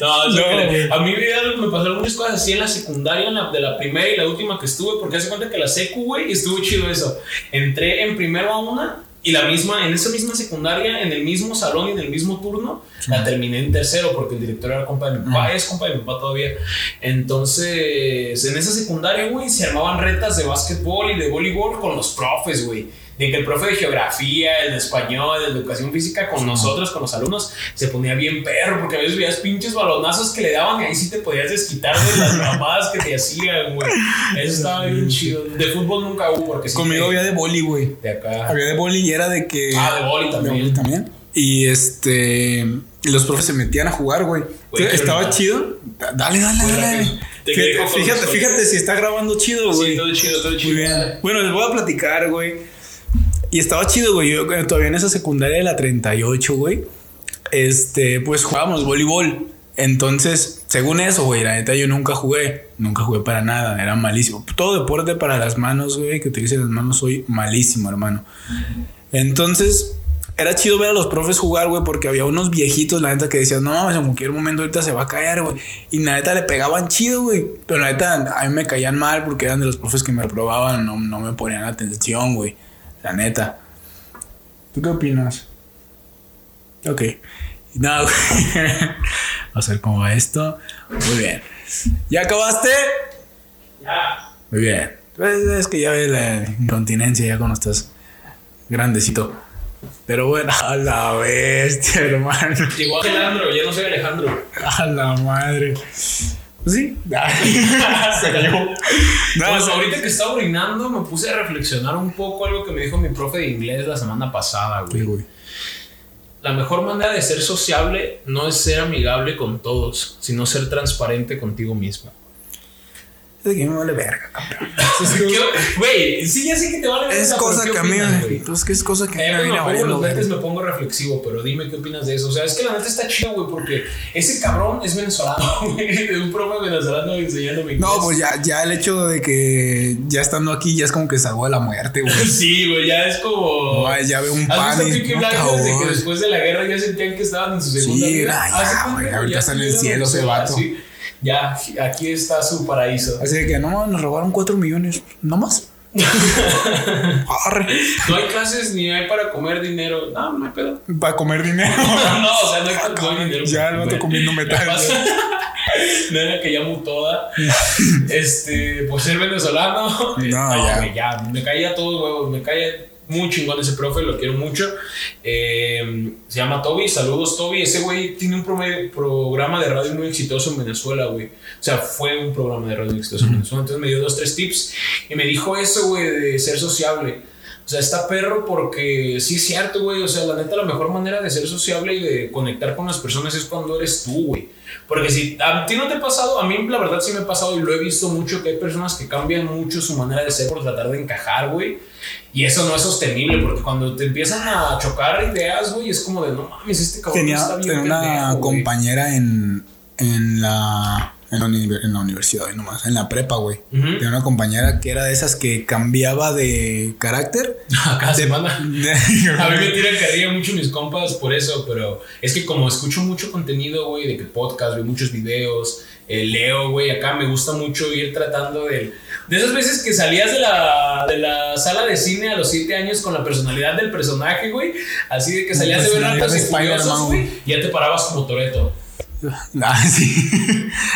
No, No, a mí me, pasaron muchas cosas así en la secundaria, en la, de la primera y la última que estuve, porque hace cuenta que la secu, güey, estuvo chido eso. Entré en primero a una y la misma, en esa misma secundaria, en el mismo salón y en el mismo turno, la terminé en tercero porque el director era compa de mi papá, es compa de mi papá todavía. Entonces, en esa secundaria, güey, se armaban retas de básquetbol y de voleibol con los profes, güey. De que el profe de geografía, el de español, el de educación física, con nosotros, con los alumnos, se ponía bien perro, porque a veces veías pinches balonazos que le daban y ahí sí te podías desquitar de las mamadas que te hacían, güey. Eso estaba bien chido. De fútbol nunca hubo, porque sí. Conmigo había de boli, güey. De acá. Había de boli y era de que. Ah, de boli De también. boli también. Y este. Y los profes se metían a jugar, güey. Estaba chido. Da- Dale, dale, dale. Te Fíjate, fíjate, fíjate si está grabando chido, güey. Sí, todo chido, todo chido. Muy bien. Bueno, les voy a platicar, güey. Y estaba chido, güey. Yo eh, todavía en esa secundaria de la 38, güey. Este, pues jugábamos voleibol. Entonces, según eso, güey, la neta yo nunca jugué. Nunca jugué para nada. Era malísimo. Todo deporte para las manos, güey, que utilicen las manos, soy malísimo, hermano. Entonces, era chido ver a los profes jugar, güey, porque había unos viejitos, la neta, que decían, no mames, en cualquier momento ahorita se va a caer, güey. Y la neta le pegaban chido, güey. Pero la neta, a mí me caían mal porque eran de los profes que me reprobaban, no, no me ponían atención, güey. La neta. ¿Tú qué opinas? Ok. No. Vamos a ver cómo va esto. Muy bien. ¿Ya acabaste? Ya. Muy bien. Pues es que ya ves la incontinencia ya cuando estás grandecito. Pero bueno, a la bestia, hermano. Llegó Alejandro, ya no soy Alejandro. A la madre. Sí. Se cayó. No, Pues ahorita que estaba orinando me puse a reflexionar un poco algo que me dijo mi profe de inglés la semana pasada, Sí, güey. güey. La mejor manera de ser sociable no es ser amigable con todos, sino ser transparente contigo mismo. Es que me vale verga. ¿Qué- Güey, sí, ya sé que te vale Es verga, cosa pero que ¿qué a mí? Pues que es cosa que a Eh, mí me viene me valiendo los lentes me pongo reflexivo, pero dime qué opinas de eso. O sea, es que la neta está chido, güey, porque ese cabrón es venezolano, güey, un profe venezolano enseñándome. No, pues ya, ya el hecho de que ya estando aquí ya es como que salgo de la muerte, güey. Sí, güey, ya es como. No, ya veo un ¿Has pan visto y Peaky no, Blinders de que cabrón. después de la guerra ya sentían que estaban en su segunda Sí, vida? ah, ya, güey, ahorita está en el cielo ese vato. así. Ya, aquí está su paraíso. Así que no, nos robaron 4 millones. ¿No más? Arre. No hay clases ni hay para comer dinero. No, no hay pedo. Para comer dinero. No, o sea, no hay, no hay dinero. Ya para el vato comer. comiendo metal. No era que llamo toda. Este, por ser venezolano. No, ya. güey, ya. Me caía todo, huevo. Me caía muy chingón ese profe, lo quiero mucho. Eh, se llama Toby. Saludos, Toby. Ese güey tiene un programa de radio muy exitoso en Venezuela, güey. O sea, fue un programa de radio exitoso en Venezuela. Entonces me dio dos, tres tips y me dijo eso, güey, de ser sociable. O sea, está perro porque sí es cierto, güey. O sea, la neta, la mejor manera de ser sociable y de conectar con las personas es cuando eres tú, güey. Porque si a ti no te ha pasado, a mí la verdad sí me ha pasado y lo he visto mucho que hay personas que cambian mucho su manera de ser por tratar de encajar, güey. Y eso no es sostenible porque cuando te empiezan a chocar ideas, güey, es como de no mames, este cabrón Tenía, está bien tenía una pendejo, güey". compañera en, en, la, en, la uni- en la universidad, hoy nomás, en la prepa, güey. Ujú. Tenía una compañera que era de esas que cambiaba de carácter. Cada semana. De- A mí me tiran carrilla mucho mis compas por eso, pero es que como escucho mucho contenido, güey, de que podcast, veo muchos videos, eh, leo, güey, acá me gusta mucho ir tratando de... De esas veces que salías de la, de la sala de cine a los 7 años con la personalidad del personaje, güey, así de que salías de ver de y curiosos, güey, y ya te parabas como Toreto. Ah, sí.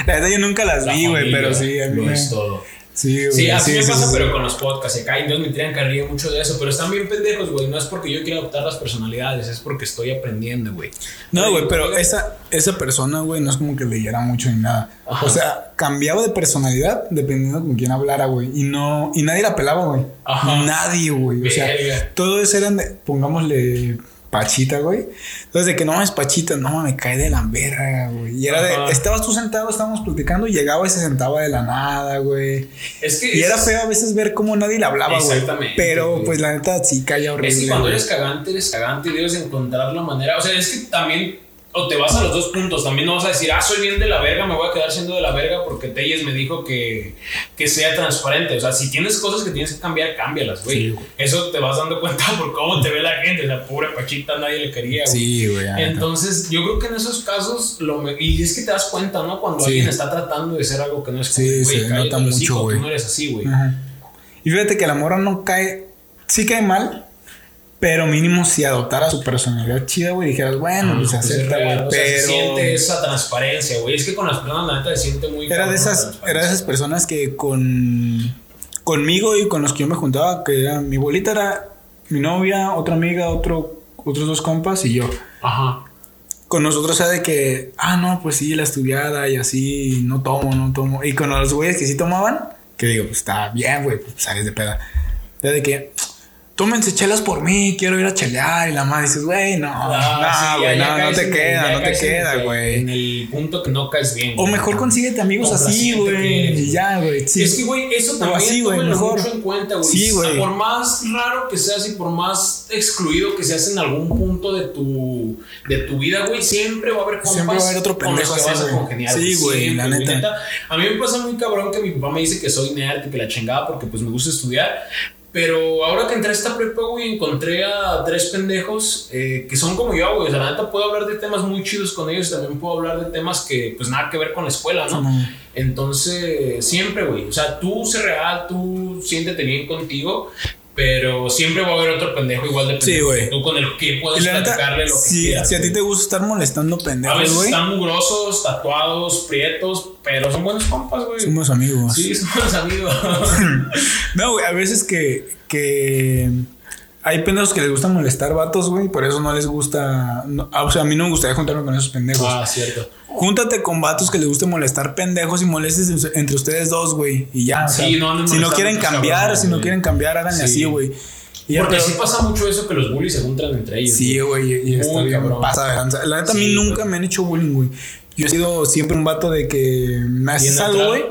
La verdad yo nunca las vi, güey, pero sí, a mí Lo me- es todo. Sí, güey. Sí, así sí, me sí, pasa, sí. pero con los podcasts. Acá y Dios me tiran ríe mucho de eso, pero están bien pendejos, güey. No es porque yo quiera adoptar las personalidades, es porque estoy aprendiendo, güey. No, güey, pero esa, esa persona, güey, no es como que leyera mucho ni nada. Ajá. O sea, cambiaba de personalidad dependiendo con quién hablara, güey. Y no, y nadie la pelaba, güey. Ajá. Nadie, güey. O sea, todos eran de, pongámosle Pachita, güey. Entonces, de que no es Pachita, no, me cae de la verga, güey. Y era Ajá. de, estabas tú sentado, estábamos platicando, y llegaba y se sentaba de la nada, güey. Es que Y era feo a veces ver cómo nadie le hablaba, güey. Exactamente, Pero, güey. pues, la neta, sí caía horrible. Es que cuando eres cagante, eres cagante y debes encontrar la manera. O sea, es que también, o te vas a los dos puntos, también no vas a decir, ah, soy bien de la verga, me voy a quedar siendo de la verga porque Telles me dijo que, que sea transparente. O sea, si tienes cosas que tienes que cambiar, cámbialas, güey. Sí. Eso te vas dando cuenta por cómo te ve la gente. Sea, pobre Pachita, nadie le quería, güey. Sí, güey. la. Entonces, yo creo que en esos casos, lo me- y es que te das cuenta, ¿no? Cuando Sí. alguien está tratando de ser algo que no es Sí, como, güey, se cállate nota el mucho, hocico, güey. Tú no eres así, güey. Y fíjate que la morra no cae, sí cae mal, pero mínimo si adoptara su personalidad chida, güey, dijeras, bueno, pues se Pues es acepta, güey. o sea, se Pero siente esa transparencia, güey. Es que con las personas, la neta, se siente muy. era de esas, era de esas personas que con conmigo y con los que yo me juntaba, que era mi bolita era mi novia, otra amiga, otro, otros dos compas y yo. Ajá. Con nosotros era de que, ah, no, pues sí, la estudiada y así, no tomo, no tomo. Y con los güeyes que sí tomaban, que digo, pues está bien, güey, pues sales de peda. Era de que, tómense chelas por mí, quiero ir a chelear. Y la madre dices, güey, no, Ah, no, güey, no, no te queda, no te queda, el- En güey. el punto que no caes bien. O güey. mejor consíguete amigos así, güey. Y ya, güey. Sí. Es que, güey, eso también así, güey, tómenlo mejor. mucho en cuenta, güey. Sí, güey. Por más raro que seas y por más excluido que seas en algún punto de tu, de tu vida, güey, siempre va a haber compas Siempre va a haber otro con los pendejo que así, vas a güey. congeniar. Sí, güey, la neta. A mí me pasa muy cabrón que mi papá me dice que soy nerd y que la chingada porque pues me gusta estudiar. Pero ahora que entré a esta prepa, güey, encontré a tres pendejos eh, que son como yo, güey. O sea, la neta puedo hablar de temas muy chidos con ellos. También puedo hablar de temas que, pues, nada que ver con la escuela, ¿no? Entonces, siempre, güey. O sea, tú sé real, tú siéntete bien contigo. Pero siempre va a haber otro pendejo igual de pendejo Sí, güey. tú con el que puedes la platicarle lo que quieras. si a ti te gusta estar molestando A pendejos, veces güey, están mugrosos, tatuados, prietos, pero son buenos compas, güey. somos amigos. Sí, somos amigos. No, güey, a veces que, que hay pendejos que les gusta molestar vatos, güey, por eso no les gusta. no- ah, o sea, a mí no me gustaría juntarme con esos pendejos. ah, cierto. Júntate con vatos que les guste molestar pendejos y molestes en- entre ustedes dos, güey. Y ya. o sea, no si no quieren cambiar, si no quieren cambiar, háganle Sí. así, güey. Y Porque pero- sí pasa mucho eso que los bullies se juntan entre ellos. Sí, güey, y, y está bien pasa. La neta, a mí nunca me han hecho bullying, güey. Yo he sido siempre un vato de que me haces algo, güey.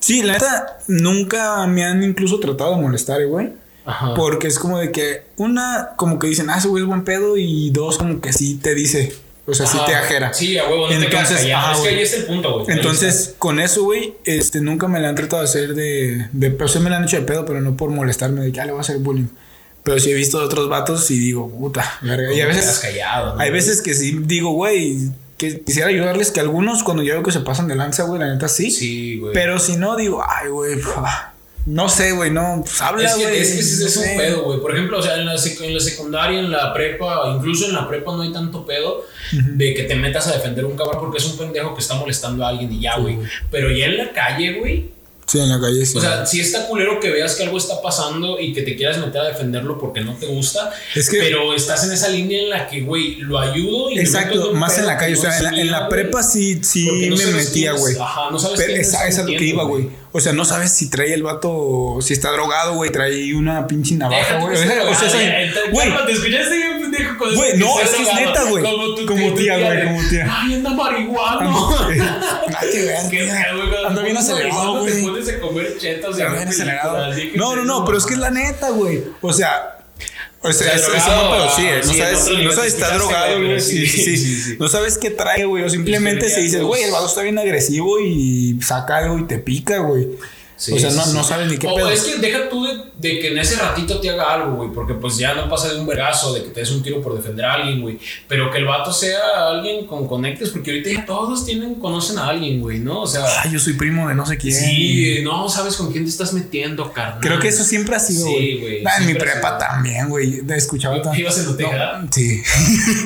Sí, la neta, nunca me han incluso tratado de molestar, eh, güey. Ajá. Porque es como de que, una, como que dicen, ah, ese güey es buen pedo, y dos, como que sí te dice, o sea, sí Ajá. te ajera. Sí, a huevo, no te Entonces, callado. ajá, es que ahí está el punto, güey. Entonces, con eso, güey, este, nunca me la han tratado de hacer de, de, pero sí me la han hecho de pedo, pero no por molestarme, de que, ah, le voy a hacer bullying. Pero sí he visto de otros vatos y digo, puta, verga. Y a Te veces, callado. hay veces que sí digo, güey, que quisiera ayudarles, que algunos cuando yo veo que se pasan de lanza, güey, la neta sí. Sí, güey. Pero si no, digo, ay, güey, no sé, güey, no, pues habla, Es que, güey. es que ese no es un pedo, güey. Por ejemplo, o sea, en la, sec- en la secundaria, en la prepa, incluso en la prepa no hay tanto pedo de que te metas a defender un cabrón porque es un pendejo que está molestando a alguien y ya, güey. Pero ya en la calle, güey. Sí, en la calle sí. O sea, si está culero que veas que algo está pasando y que te quieras meter a defenderlo porque no te gusta, Es que- pero estás en esa línea en la que, güey, lo ayudo y Exacto, más en la calle. O sea, no en la, en prepa sí, sí no me metía, güey. Ajá, no sabes Pero esa, es lo que iba, güey. O sea, no sabes si trae el vato, si está drogado, güey, trae una pinche navaja, güey. O sea, o sea, entonces, güey, cálmate, escuchaste bien pendejo con eso Güey, no, es que es drogado, neta, güey. Como, tu- Como tu tía, güey, como tía. Ay, anda marihuano. Ay, qué verga. Qué pedo, güey, cuando Ando bien pones acelerado, marihuana, Te güey. pones a comer chetos y Ando a ver bien acelerado. No, no, no, pero es que es la neta, güey. O sea, o sea, sea, es, es drogado, un pedo, sí, ah, no sabes, no está drogado, güey. Sí, sí, sí, sí, sí. No sabes qué trae, güey. O simplemente se Experiencias. güey, el vato está bien agresivo y saca algo y te pica, güey. Sí, o sea, no, sí, no sabes ni qué o pedo. es que deja tú de, de que en ese ratito te haga algo, güey, porque pues ya no pasa de un vergazo, de que te des un tiro por defender a alguien, güey, pero que el vato sea alguien con conectes, porque ahorita ya todos tienen, conocen a alguien, güey, ¿no? O sea, Ay, yo soy primo de no sé quién. sí, no sabes con quién te estás metiendo, carnal. Creo que eso siempre ha sido, Sí, güey. Ah, en mi prepa también, güey. Escuchaba ¿Ibas en tu No? Sí.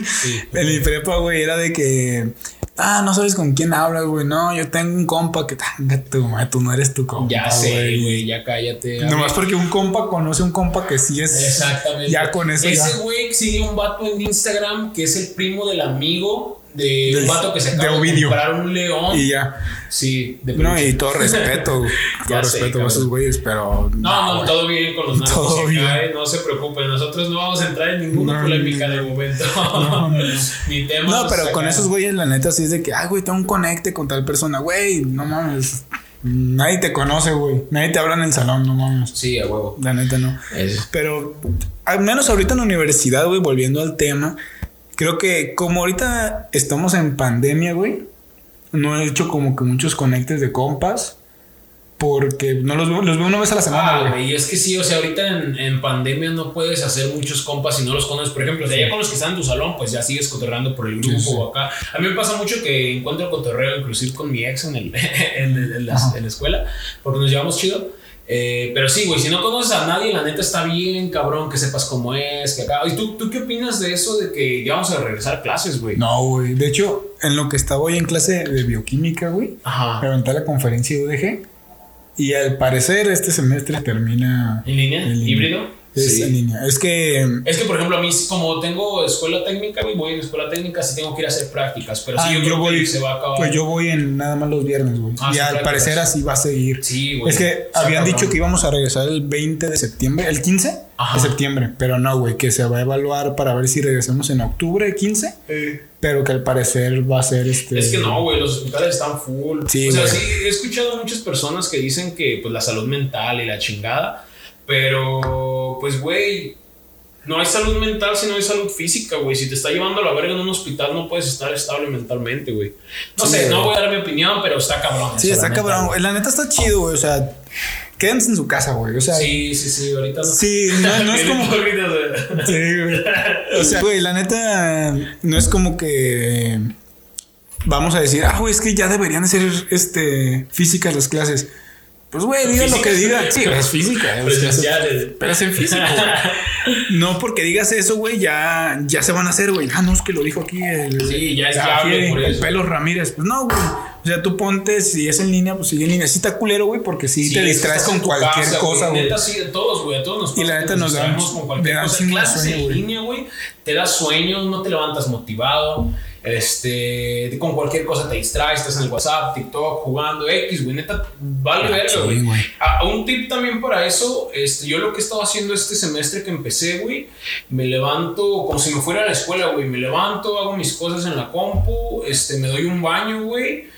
Sí. en mi prepa, güey, era de que Ah, no sabes con quién hablas, güey. No, yo tengo un compa que tanga tu madre, tú no eres tu compa. Ya sé, güey, ya cállate. Nomás porque un compa conoce un compa que sí es. Exactamente. Ya con eso. Ese güey sigue un vato en Instagram que es el primo del amigo de un vato que se acaba de, Ovidio. comprar un león. Y ya. Sí, de No, y todo respeto. todo sé, respeto a cabrón. esos güeyes, pero. No, no, todo bien con los narcos Todo bien. no se preocupen, nosotros no vamos a entrar en ninguna No, polémica de momento. no, no. Ni temas. No, pero con esos güeyes, la neta, sí es de que, ay, güey, tengo un conecte con tal persona, güey, no mames. Nadie te conoce, güey. Nadie te habla en el salón, no mames. Sí, a huevo. La neta, no. Pero, al menos ahorita en la universidad, güey, volviendo al tema, creo que como ahorita estamos en pandemia, güey, no he hecho como que muchos conectes de compas. Porque no los veo, los veo una vez a la semana, Ah, güey. güey, es que sí, o sea, ahorita en, en pandemia no puedes hacer muchos compas si no los conoces. Por ejemplo, de allá con los que están en tu salón, pues ya sigues cotorreando por el grupo Sí, sí. o acá. A mí me pasa mucho que encuentro cotorreo inclusive con mi ex en, el, en, el- en la, en la escuela, porque nos llevamos chido. Eh, pero sí, güey, si no conoces a nadie, la neta está bien, cabrón, que sepas cómo es, que acá. ¿Y tú, tú qué opinas de eso de que ya vamos a regresar a clases, güey? No, güey. De hecho, en lo que estaba hoy en clase de bioquímica, güey, a la conferencia de UDG. Y al parecer este semestre termina ¿En línea? en línea. ¿Híbrido? Es Sí. en línea. Es que Es que, por ejemplo, a mí, como tengo escuela técnica, güey, voy en escuela técnica, sí tengo que ir a hacer prácticas, pero sí, Ah, yo, yo creo voy- que se va a acabar. pues yo voy en nada más los viernes, güey. Ah, y sí, al prácticas. parecer así va a seguir. Sí, güey. Es que habían dicho que íbamos a regresar el 20 de septiembre, el 15 Ajá. de septiembre, pero no, güey, que se va a evaluar para ver si regresamos en octubre 15, pero que al parecer va a ser este Es que no, güey, los hospitales están full. Sí, o sea, sí, he escuchado a muchas personas que dicen que, pues, la salud mental y la chingada, pero, pues, güey, no hay salud mental si no hay salud física, güey. Si te está llevando a la verga en un hospital, no puedes estar estable mentalmente, güey. No Sí, sé, güey. no voy a dar mi opinión, pero está cabrón. Sí, está la neta, cabrón, güey. La neta está chido, güey, o sea, quédense en su casa, güey. O sea, Sí, sí, sí, ahorita no. Sí, no, no es como. Sí, güey. O sea, güey, la neta, no es como que vamos a decir, ah, güey, es que ya deberían de ser este, físicas las clases. Pues, güey, diga lo que diga. Sí, es física. Presenciales. Pero es en físico, güey. No porque digas eso, güey, ya, ya se van a hacer, güey. Ah, no, es que lo dijo aquí el. Sí, ya es aquí viable por el eso. pelo Ramírez. Pues no, güey. O sea, tú ponte, si es en línea, pues sigue en línea. Sí está culero, güey, porque sí, Sí, te distraes con cualquier casa, cosa, güey. Neta, sí, a todos, güey, a todos nos Y la neta nos da distraemos un- con cualquier cosa. Clases sueño, en línea, güey, te da sueño, no te levantas motivado. Este, con cualquier cosa te distraes, estás en el WhatsApp, TikTok, jugando X, güey, neta, vale Ah, sí, güey. güey. A- un tip también para eso, este, yo lo que he estado haciendo este semestre que empecé, güey, me levanto como si me fuera a la escuela, güey, me levanto, hago mis cosas en la compu, este, me doy un baño, güey,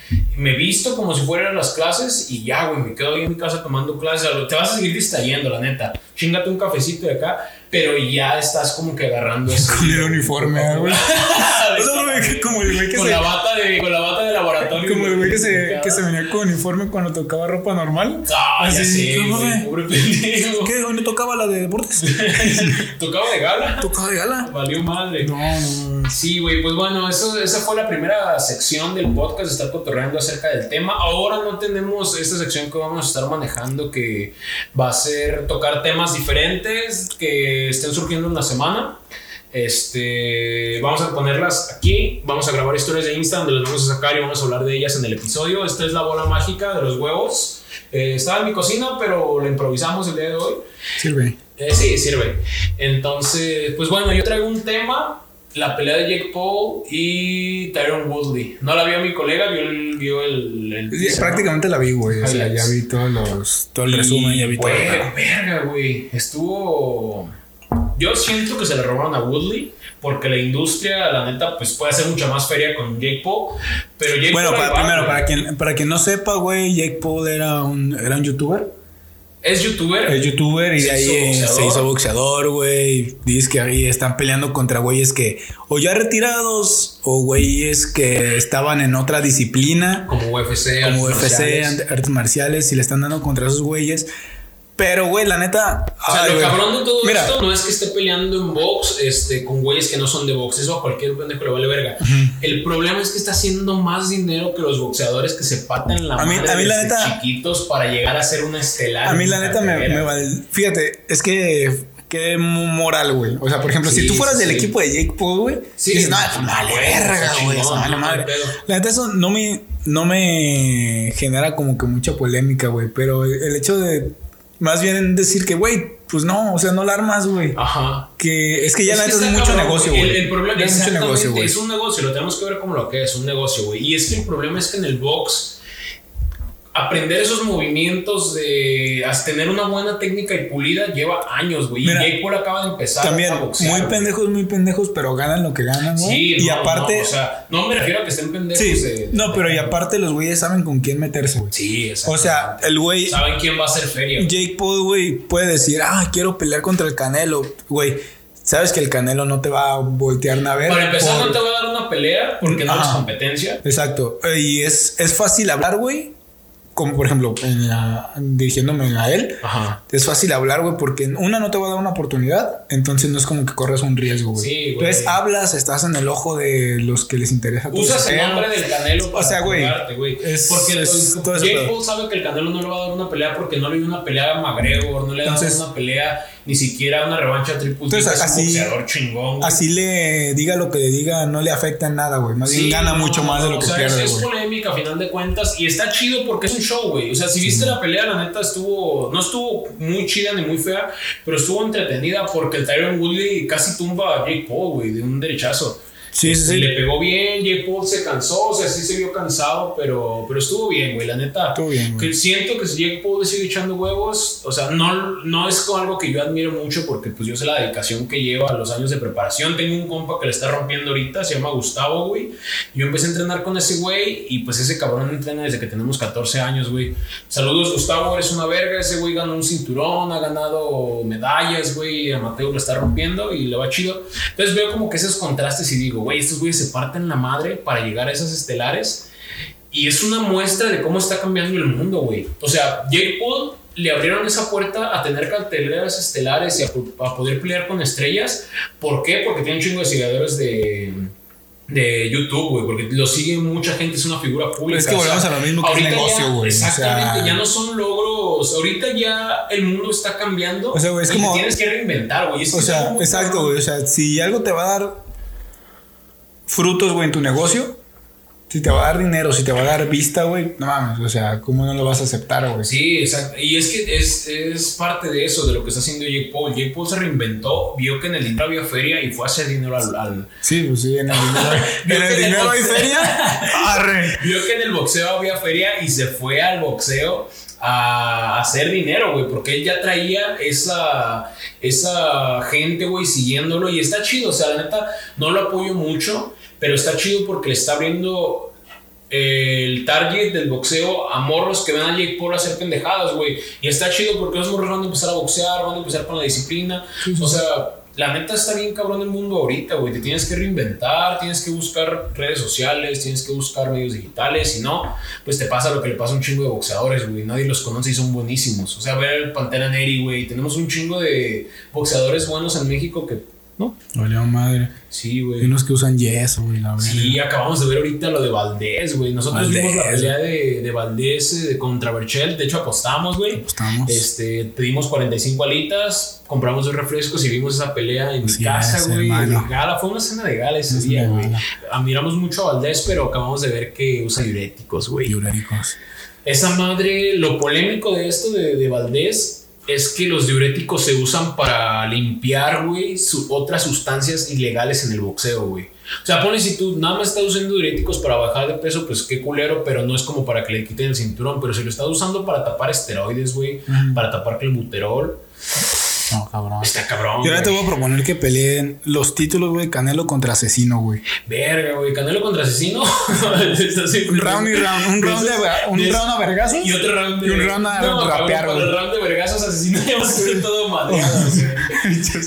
me visto como si fuera a las clases y ya, güey, me quedo ahí en mi casa tomando clases. Te vas a seguir distrayendo, la neta. Chingate un cafecito de acá, pero ya estás como que agarrando ese. Con el uniforme, güey. O sea, como el güey que con se. la bata de con la bata de laboratorio. Como el güey que se, que se venía con uniforme cuando tocaba ropa normal. Ah, Así, sé, ¿cómo güey, ve? pobre pendejo. ¿Qué? ¿Dónde tocaba la de deportes? Tocaba de gala. ¿Tocaba de gala? Valió madre. No, no, no. Sí, güey, pues bueno, eso, esa fue la primera sección del podcast, estar cotorreando acerca del tema. Ahora no tenemos esta sección que vamos a estar manejando, que va a ser tocar temas diferentes que estén surgiendo en la semana. Este, vamos a ponerlas aquí, vamos a grabar historias de Insta donde las vamos a sacar y vamos a hablar de ellas en el episodio. Esta es la bola mágica de los huevos. Eh, estaba en mi cocina, pero la improvisamos el día de hoy. Sirve. Eh, sí, sirve. Entonces, pues bueno, yo traigo un tema, la pelea de Jake Paul y Tyron Woodley. No la vio mi colega, vio el... Vio el, el Sí, prácticamente la vi, güey. O sea, ya vi todos los, todo el resumen, ya vi todo. Güey, verga, güey. Estuvo... Yo siento que se le robaron a Woodley porque la industria, la neta, pues puede hacer mucha más feria con Jake Paul. Pero Jake Bueno, Paul para, primero, para quien, para quien no sepa, güey, Jake Paul era un, era un youtuber. Es youtuber. Es youtuber y de ahí boxeador. se hizo boxeador, güey. Dice que ahí están peleando contra güeyes que o ya retirados o güeyes que estaban en otra disciplina, Como UFC. como artes UFC, marciales. artes marciales, y le están dando contra esos güeyes. Pero, güey, la neta. O sea, ay, lo cabrón de todo Mira, esto no es que esté peleando en box este, con güeyes que no son de box. Eso a cualquier pendejo le vale verga. El problema es que está haciendo más dinero que los boxeadores que se patan la A mí- madre a mí la desde neta- chiquitos para llegar a ser una estelar. A mí, la neta, me, vale. Fíjate, es que qué moral, güey. O sea, por ejemplo, si tú fueras del equipo de Jake Paul, güey, Sí, dices, no, pues, vale, verga, güey, vale madre. La neta, eso no me, no me genera como que mucha polémica, güey. Pero el hecho de, más bien decir que, güey, pues no, o sea, no la armas, güey. Ajá. Que es que ya que es está mucho negocio, El, güey. el problema Ya es mucho negocio, güey. es un negocio, lo tenemos que ver como lo que es, un negocio, güey. Y es que el problema es que en el box aprender esos movimientos de tener una buena técnica y pulida lleva años, güey. Y Jake Paul acaba de empezar También, a boxear. muy güey. pendejos, muy pendejos, pero ganan lo que ganan, güey. Sí, y no, aparte, no, o sea, no me refiero a que estén pendejos. sí, de- de- no, pero y aparte los güeyes saben con quién meterse, güey. Sí, O exacto. sea, el güey, saben quién va a ser feria. Jake Paul, güey, puede decir, ah, quiero pelear contra el Canelo, güey. Sabes que el Canelo no te va a voltear a ver. Para empezar, por- no te voy a dar una pelea porque no Ajá. es competencia. Exacto. Y es, es fácil hablar, güey. Como por ejemplo, en la- dirigiéndome a él. Ajá. Es fácil hablar, güey, porque una no te va a dar una oportunidad, entonces no es como que corres un riesgo, güey. Sí, güey. Entonces hablas, estás en el ojo de los que les interesa. Usas el nombre del Canelo para O sea, güey, es- Porque es Jake. Paul sabe que el Canelo no le va a dar una pelea porque no le dio una pelea a McGregor, no le ha dado una pelea, ni siquiera una revancha Triple Entonces, es un así- boxeador chingón. güey. Así le diga lo que le diga, no le afecta en nada, güey. Más bien gana no, mucho más de lo o que sea, pierde, Es, es polémica a final de cuentas y está chido porque es un show, güey. O sea, si viste la pelea, la neta estuvo, no estuvo muy chida ni muy fea, pero estuvo entretenida porque el Tyron Woodley casi tumba a Jake Paul, güey, de un derechazo. Sí, sí, Y sí. Le pegó bien, Jake Paul se cansó, o sea, sí se vio cansado, pero, pero estuvo bien, güey, la neta. Estuvo bien, güey. Que siento que si Jake Paul le sigue echando huevos, o sea, no, no es algo que yo admiro mucho porque pues yo sé la dedicación que lleva, los años de preparación. Tengo un compa que le está rompiendo ahorita, se llama Gustavo, güey. Yo empecé a entrenar con ese güey y pues ese cabrón entrena desde que tenemos 14 años, güey. Saludos, Gustavo, eres una verga. Ese güey ganó un cinturón, ha ganado medallas, güey. Mateo lo está rompiendo y le va chido. Entonces veo como que esos contrastes y digo, güey, estos güeyes se parten la madre para llegar a esas estelares. Y es una muestra de cómo está cambiando el mundo, güey. O sea, Jake Paul le abrieron esa puerta a tener carteleras estelares y a, a poder pelear con estrellas. ¿Por qué? Porque tiene un chingo de seguidores de, de YouTube, güey. Porque lo sigue mucha gente, es una figura pública. es que o sea, volvemos a lo mismo que es negocio, güey. O sea- Exactamente, ya no son logros. Ahorita ya el mundo está cambiando. O sea, güey, es como- tienes que reinventar, güey. Es O que sea, exacto, güey. O sea, si algo te va a dar frutos, güey, en tu negocio, si te va a dar dinero, si te va a dar vista, güey, no mames. O sea, ¿cómo no lo vas a aceptar, güey? Sí, exacto. Y es que es, es parte de eso, de lo que está haciendo Jake Paul. Jake Paul se reinventó, vio que en el dinero había feria y fue a hacer dinero al. al- Sí, pues sí, en el dinero. En el dinero hay feria. Arre. vio que en el boxeo había feria y se fue al boxeo a hacer dinero, güey, porque él ya traía esa, esa gente, güey, siguiéndolo y está chido, o sea, la neta, no lo apoyo mucho, pero está chido porque le está abriendo el target del boxeo a morros que ven a Jake Paul hacer pendejadas, güey, y está chido porque los morros van a empezar a boxear, van a empezar con la disciplina, o sea... La neta está bien cabrón el mundo ahorita, güey. Te tienes que reinventar, tienes que buscar redes sociales, tienes que buscar medios digitales. Si no, pues te pasa lo que le pasa a un chingo de boxeadores, güey. Nadie los conoce y son buenísimos. O sea, ver el Pantera Neri, güey. Tenemos un chingo de boxeadores buenos en México que, ¿no? Valió madre. Sí, güey. unos que usan yeso, güey, la verdad. Sí, acabamos de ver ahorita lo de Valdés, güey. Nosotros Valdés. vimos la pelea de, de Valdés eh, contra Berchel. De hecho, apostamos, güey. Apostamos. Este, pedimos 45 alitas, compramos dos refrescos y vimos esa pelea en mi casa, güey. gala. Fue una cena de gala ese día, güey. Admiramos mucho a Valdés, pero acabamos de ver que usa diuréticos, güey. Diuréticos. Esa madre, lo polémico de esto de, de Valdés es que los diuréticos se usan para limpiar, güey, su- otras sustancias ilegales en el boxeo, güey. O sea, pones si tú nada más estás usando diuréticos para bajar de peso, pues qué culero, pero no es como para que le quiten el cinturón, pero si lo estás usando para tapar esteroides, güey, para tapar clombuterol, No, cabrón. está cabrón. Yo ahora te voy a proponer que peleen los títulos, güey, Canelo contra Asesino, güey. Verga, güey, Canelo contra Asesino. Un round y round, un round, de, un round a vergazos. Y otro round de. Y un round a no, rapear, güey. el round de vergazos asesinos ya vas a ser todo madreado. o sea.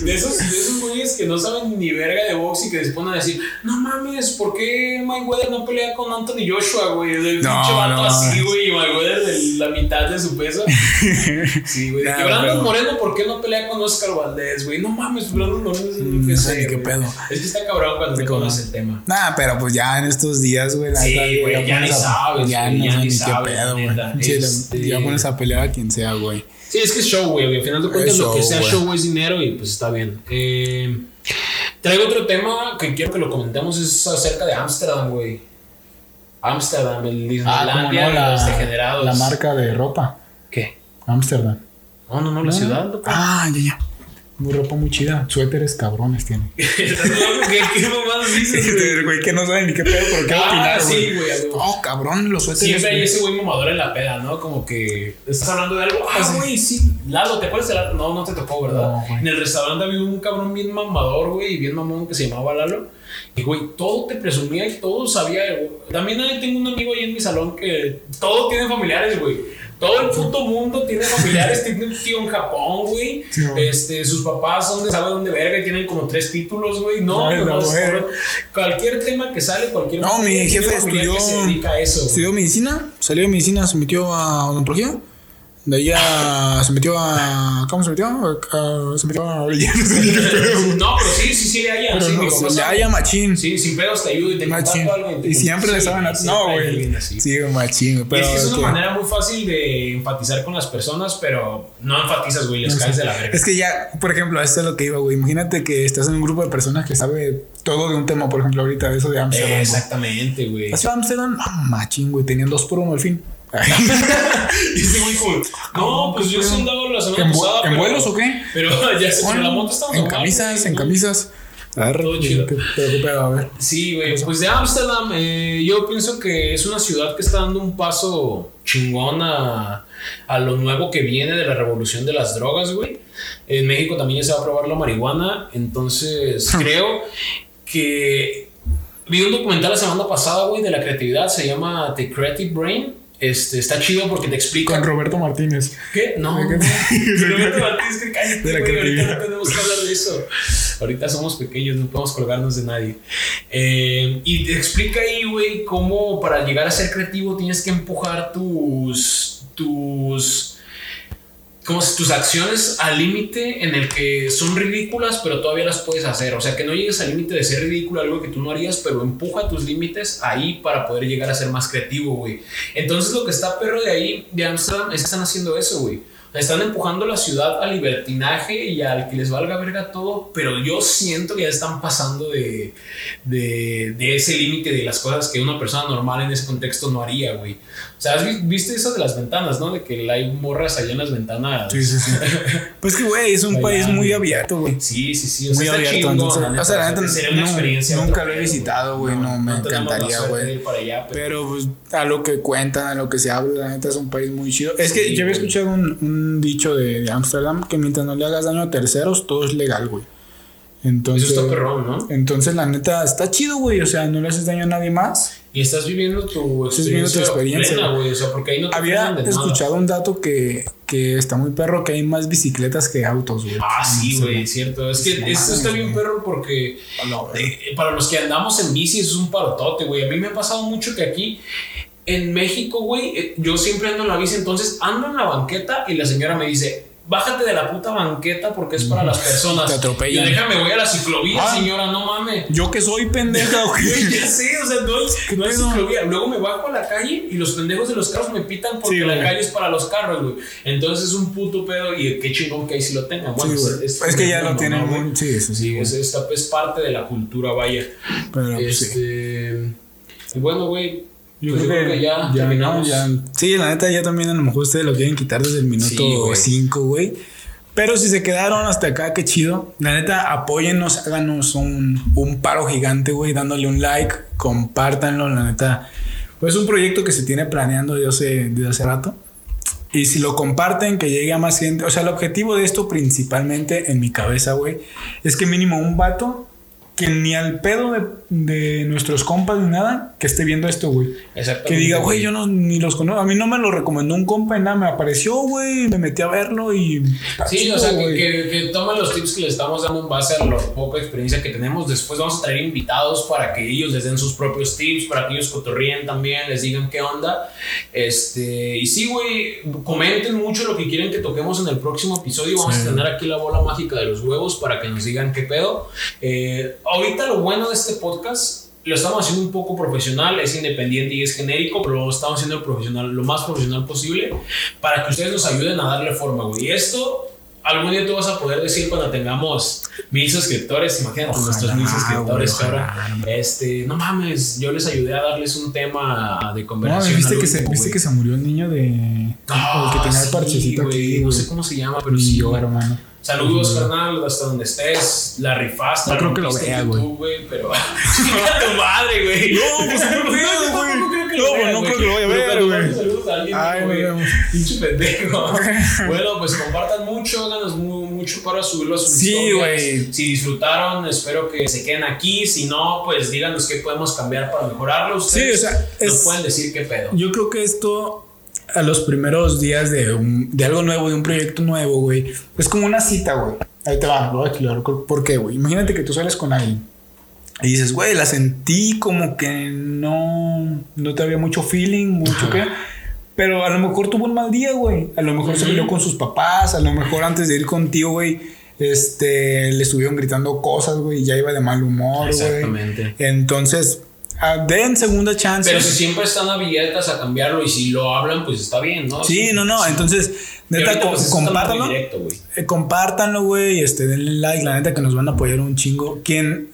de, esos, de esos güeyes que no saben ni verga de box y que se ponen a decir, no mames, ¿por qué Mayweather no pelea con Anthony Joshua, güey? El No, pinche vato no. así, güey, y Mayweather de la mitad de su peso. Sí, güey. Nah, que Brandon pero- Moreno, ¿por qué no pelea con Oscar Valdés, güey? No mames, Brandon Moreno es Mm, ni qué pedo. Es que está cabrón cuando te conoces el tema. Nah, pero pues ya en estos días, güey, la Sí, güey, ya ni sabes, Ya no ni ni qué sabes, pedo, güey. la- Este- Ya pones a pelear a quien sea, güey. Sí, es que es show, güey. Al final de cuentas, Es lo que show, sea güey. show es dinero y pues está bien. Eh, traigo otro tema que quiero que lo comentemos. Es acerca de Ámsterdam, güey. Ámsterdam, el Disneylandia de los degenerados. Ah, la marca de ropa. ¿Qué? Amsterdam. No, no, no, la ciudad, loco. Ah, ya, ya. Muy ropa muy chida. Suéteres cabrones tiene. ¿Qué, qué mamadas dices, güey? Que no sabe ni qué pedo, pero qué Ah, opinar, sí, güey. Oh, cabrón, los suéteres. Siempre hay ese güey mamador en la peda, ¿no? Como que estás hablando de algo. Ah, güey, sí. Lalo, ¿te acuerdas de Lalo? No, no te tocó, ¿verdad? No, en el restaurante había un cabrón bien mamador, güey, y bien mamón que se llamaba Lalo. Y, güey, todo te presumía y todo sabía. güey. También tengo un amigo ahí en mi salón que todo tiene familiares, güey. Todo el puto mundo tiene familiares, tiene un tío en Japón, güey. Sí, este, sus papás son de sabe dónde verga y tienen como tres títulos, güey. No, Ay, nomás, mujer. cualquier tema que sale, cualquier No, mi jefe estudió, que se dedica a eso. güey. estudió medicina, salió de medicina, se metió a odontología. De ahí a- se metió a. ¿Cómo se metió? A- se metió a. No, pero sí, sí, sí, le sí, no, papá le haya machín. Sí, sin pedos te ayudo y te Machín. algo. te Y siempre le sí, estaban. a- siempre No, güey. Sí, machín. Y Pero es que es una que- manera muy fácil de enfatizar con las personas, pero no enfatizas, güey, les caes de la verga. Es que ya, por ejemplo, esto es lo que iba, güey. Imagínate que estás en un grupo de personas que sabe todo de un tema, por ejemplo, ahorita de eso de Amsterdam. Exactamente, güey. Amsterdam, ah, machín, güey. Tenían dos por uno al fin. Y ese güey como, no, pues yo sí andaba la semana ¿En, vu- pasada. en pero- vuelos o qué? Pero ya se la moto estaba en camisas, en camisas. A ver, Todo chido. ¿qué, pero qué pedo? A ver. Sí, güey. Pues de Ámsterdam, eh, yo pienso que es una ciudad que está dando un paso chingón a, a lo nuevo que viene de la revolución de las drogas, güey. En México también ya se va a probar la marihuana. Entonces, creo que vi un documental la semana pasada, güey, de la creatividad. Se llama The Creative Brain. Este, está chido porque te explica. Con Roberto Martínez. ¿Qué? No. Roberto Martínez, que cállate, De la güey, ahorita no tenemos que hablar de eso. Ahorita somos pequeños, no podemos colgarnos de nadie. Eh, y te explica ahí, güey, cómo para llegar a ser creativo tienes que empujar tus. tus como si tus acciones al límite en el que son ridículas, pero todavía las puedes hacer. O sea, que no llegues al límite de ser ridículo, algo que tú no harías, pero empuja tus límites ahí para poder llegar a ser más creativo, güey. Entonces, lo que está perro de ahí, de Amsterdam, es que están haciendo eso, güey. Están empujando la ciudad al libertinaje y al que les valga verga todo, pero yo siento que ya están pasando de, de, de ese límite de las cosas que una persona normal en ese contexto no haría, güey. O sea, ¿has vi- viste eso de las ventanas, no? De que hay morras allá en las ventanas. Sí, sí, sí. pues que, güey, es un país muy abierto, güey. Sí, sí, sí. O Muy sea, abierto. chingón, entonces, o sea, la neta, sería una no- experiencia. nunca lo he visitado, güey. No, me encantaría, güey. pero- Pero pues a lo que cuentan, a lo que se habla, la neta es un país muy chido. Es que Sí, yo había escuchado un, un dicho de, Amsterdam que mientras no le hagas daño a terceros, todo es legal, güey. Entonces, Eso está perrón, ¿no? entonces la neta está chido, güey. O sea, no le haces daño a nadie más. Y estás viviendo tu Estás viviendo tu experiencia, plena, güey. O sea, porque ahí no te Había nada. escuchado un dato que, que está muy perro, que hay más bicicletas que autos, güey. Ah, sí, No güey, cierto. Es que No esto está bien perro porque No, eh, para los que andamos en bici eso es un parotote, güey. A mí me ha pasado mucho que aquí en México, güey, eh, yo siempre ando en la bici, entonces ando en la banqueta y la señora me dice, bájate de la puta banqueta porque es para las personas. Te atropellan. Y déjame, voy a la ciclovía, Ah. señora, no mames. Yo que soy pendeja, Güey, ya sé, o sea, no es, ¿Qué no es ciclovía. Luego me bajo a la calle y los pendejos de los carros me pitan porque Sí, la güey. calle es para los carros, güey. Entonces es un puto pedo y qué chingón que ahí sí lo tengan. Bueno, Sí, es- es, Es que ya lo tienen muy. Sí, sí, sí. Es, esta- es parte de la cultura, vaya. Pero pues, sí. este. Y bueno, güey. Yo, pues creo, que, ya, terminamos. no, ya- Sí, la neta, ya también a lo mejor ustedes lo quieren quitar desde el Sí, minuto güey. 5, güey. Pero si se quedaron hasta acá, qué chido. La neta, apóyennos, háganos un, un paro gigante, güey, dándole un like, compártanlo. La neta, pues es un proyecto que se tiene planeando desde hace, desde hace rato. Y si lo comparten, que llegue a más gente. O sea, el objetivo de esto principalmente en mi cabeza, güey, es que mínimo un vato que ni al pedo de, de nuestros compas ni nada, que esté viendo esto, güey. Exactamente. Que diga, güey, yo no, ni los conozco. A mí no me lo recomendó un compa y nada, me apareció, güey, me metí a verlo y. Sí, chido, o sea, que, güey. que, que tomen los tips que les estamos dando en base a la poca experiencia que tenemos. Después vamos a traer invitados para que ellos les den sus propios tips, para que ellos cotorríen también, les digan qué onda. Este, y sí, güey, comenten mucho lo que quieren que toquemos en el próximo episodio. Vamos Sí. a tener aquí la bola mágica de los huevos para que nos digan qué pedo. Eh, ahorita lo bueno de este podcast lo estamos haciendo un poco profesional, es independiente y es genérico, pero lo estamos haciendo profesional, lo más profesional posible para que ustedes nos ayuden a darle forma, güey. Y esto algún día tú vas a poder decir cuando tengamos mil suscriptores, imagínate nuestros mil suscriptores ahora, este, no mames, yo les ayudé a darles un tema de conversación. No, ¿viste, que se, ¿viste que se murió el niño de... el que tenía el parchecito aquí, No sé cómo se llama, pero sí. Yo, hermano. Saludos, carnal, hasta donde estés. La rifaste. No creo que lo vea, güey. Pero. tu madre, güey. No, pues no creo que lo vea, No, no creo que lo vaya a ver, güey. Saludos a alguien, Ay, güey. Pinche pendejo. bueno, pues compartan mucho, háganos mucho para subirlo a sus Sí, güey. Si disfrutaron, espero que se queden aquí. Si no, pues díganos qué podemos cambiar para mejorarlo. Ustedes sí, o sea, nos pueden decir qué pedo. Yo creo que esto a los primeros días de, un, de algo nuevo, de un proyecto nuevo, güey. Es como una cita, güey. Ahí te va, voy a ¿Por qué, güey? Imagínate que tú sales con alguien y dices, güey, la sentí como que no, no te había mucho feeling, mucho que. Pero a lo mejor tuvo un mal día, güey. A lo mejor se peleó con sus papás. A lo mejor antes de ir contigo, güey, este, le estuvieron gritando cosas, güey. Y ya iba de mal humor, güey. Exactamente. Entonces, Ah, den segunda chance. Pero si siempre están abiertas a cambiarlo y si lo hablan, pues está bien, ¿no? Sí, no, no. Entonces, neta, pues, compártanlo. Eh, compártanlo, güey. Este, denle like. La neta que nos van a apoyar un chingo. Quien.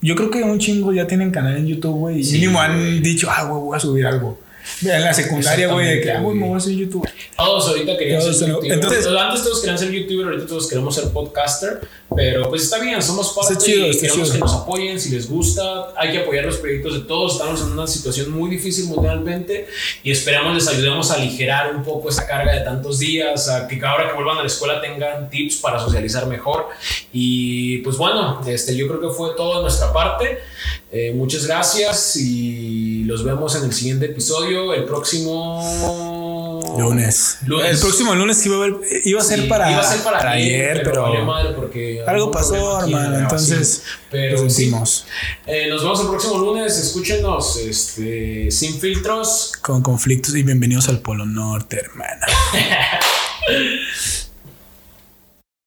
Yo creo que un chingo ya tienen canal en YouTube, güey. Y mínimo han dicho, ah, güey, voy a subir algo. En la secundaria, güey, de que, güey, me voy a hacer YouTube. Todos ahorita querían ser YouTuber. Entonces, antes todos querían ser YouTuber, ahorita todos queremos ser podcaster. Pero pues está bien, somos parte chido, y queremos que nos apoyen si les gusta. Hay que apoyar los proyectos de todos. Estamos en una situación muy difícil mundialmente y esperamos les ayudemos a aligerar un poco esa carga de tantos días, a que ahora que vuelvan a la escuela tengan tips para socializar mejor. Y pues bueno, este, yo creo que fue todo de nuestra parte. Eh, muchas gracias y los vemos en el siguiente episodio. El próximo Lunes. El próximo lunes iba a, iba a ser para, iba a ser para, ayer, pero, algo pasó, hermano. Entonces, pero sentimos. Eh, nos vemos el próximo lunes. Escúchenos este, sin filtros. Con conflictos y bienvenidos al Polo Norte, hermana.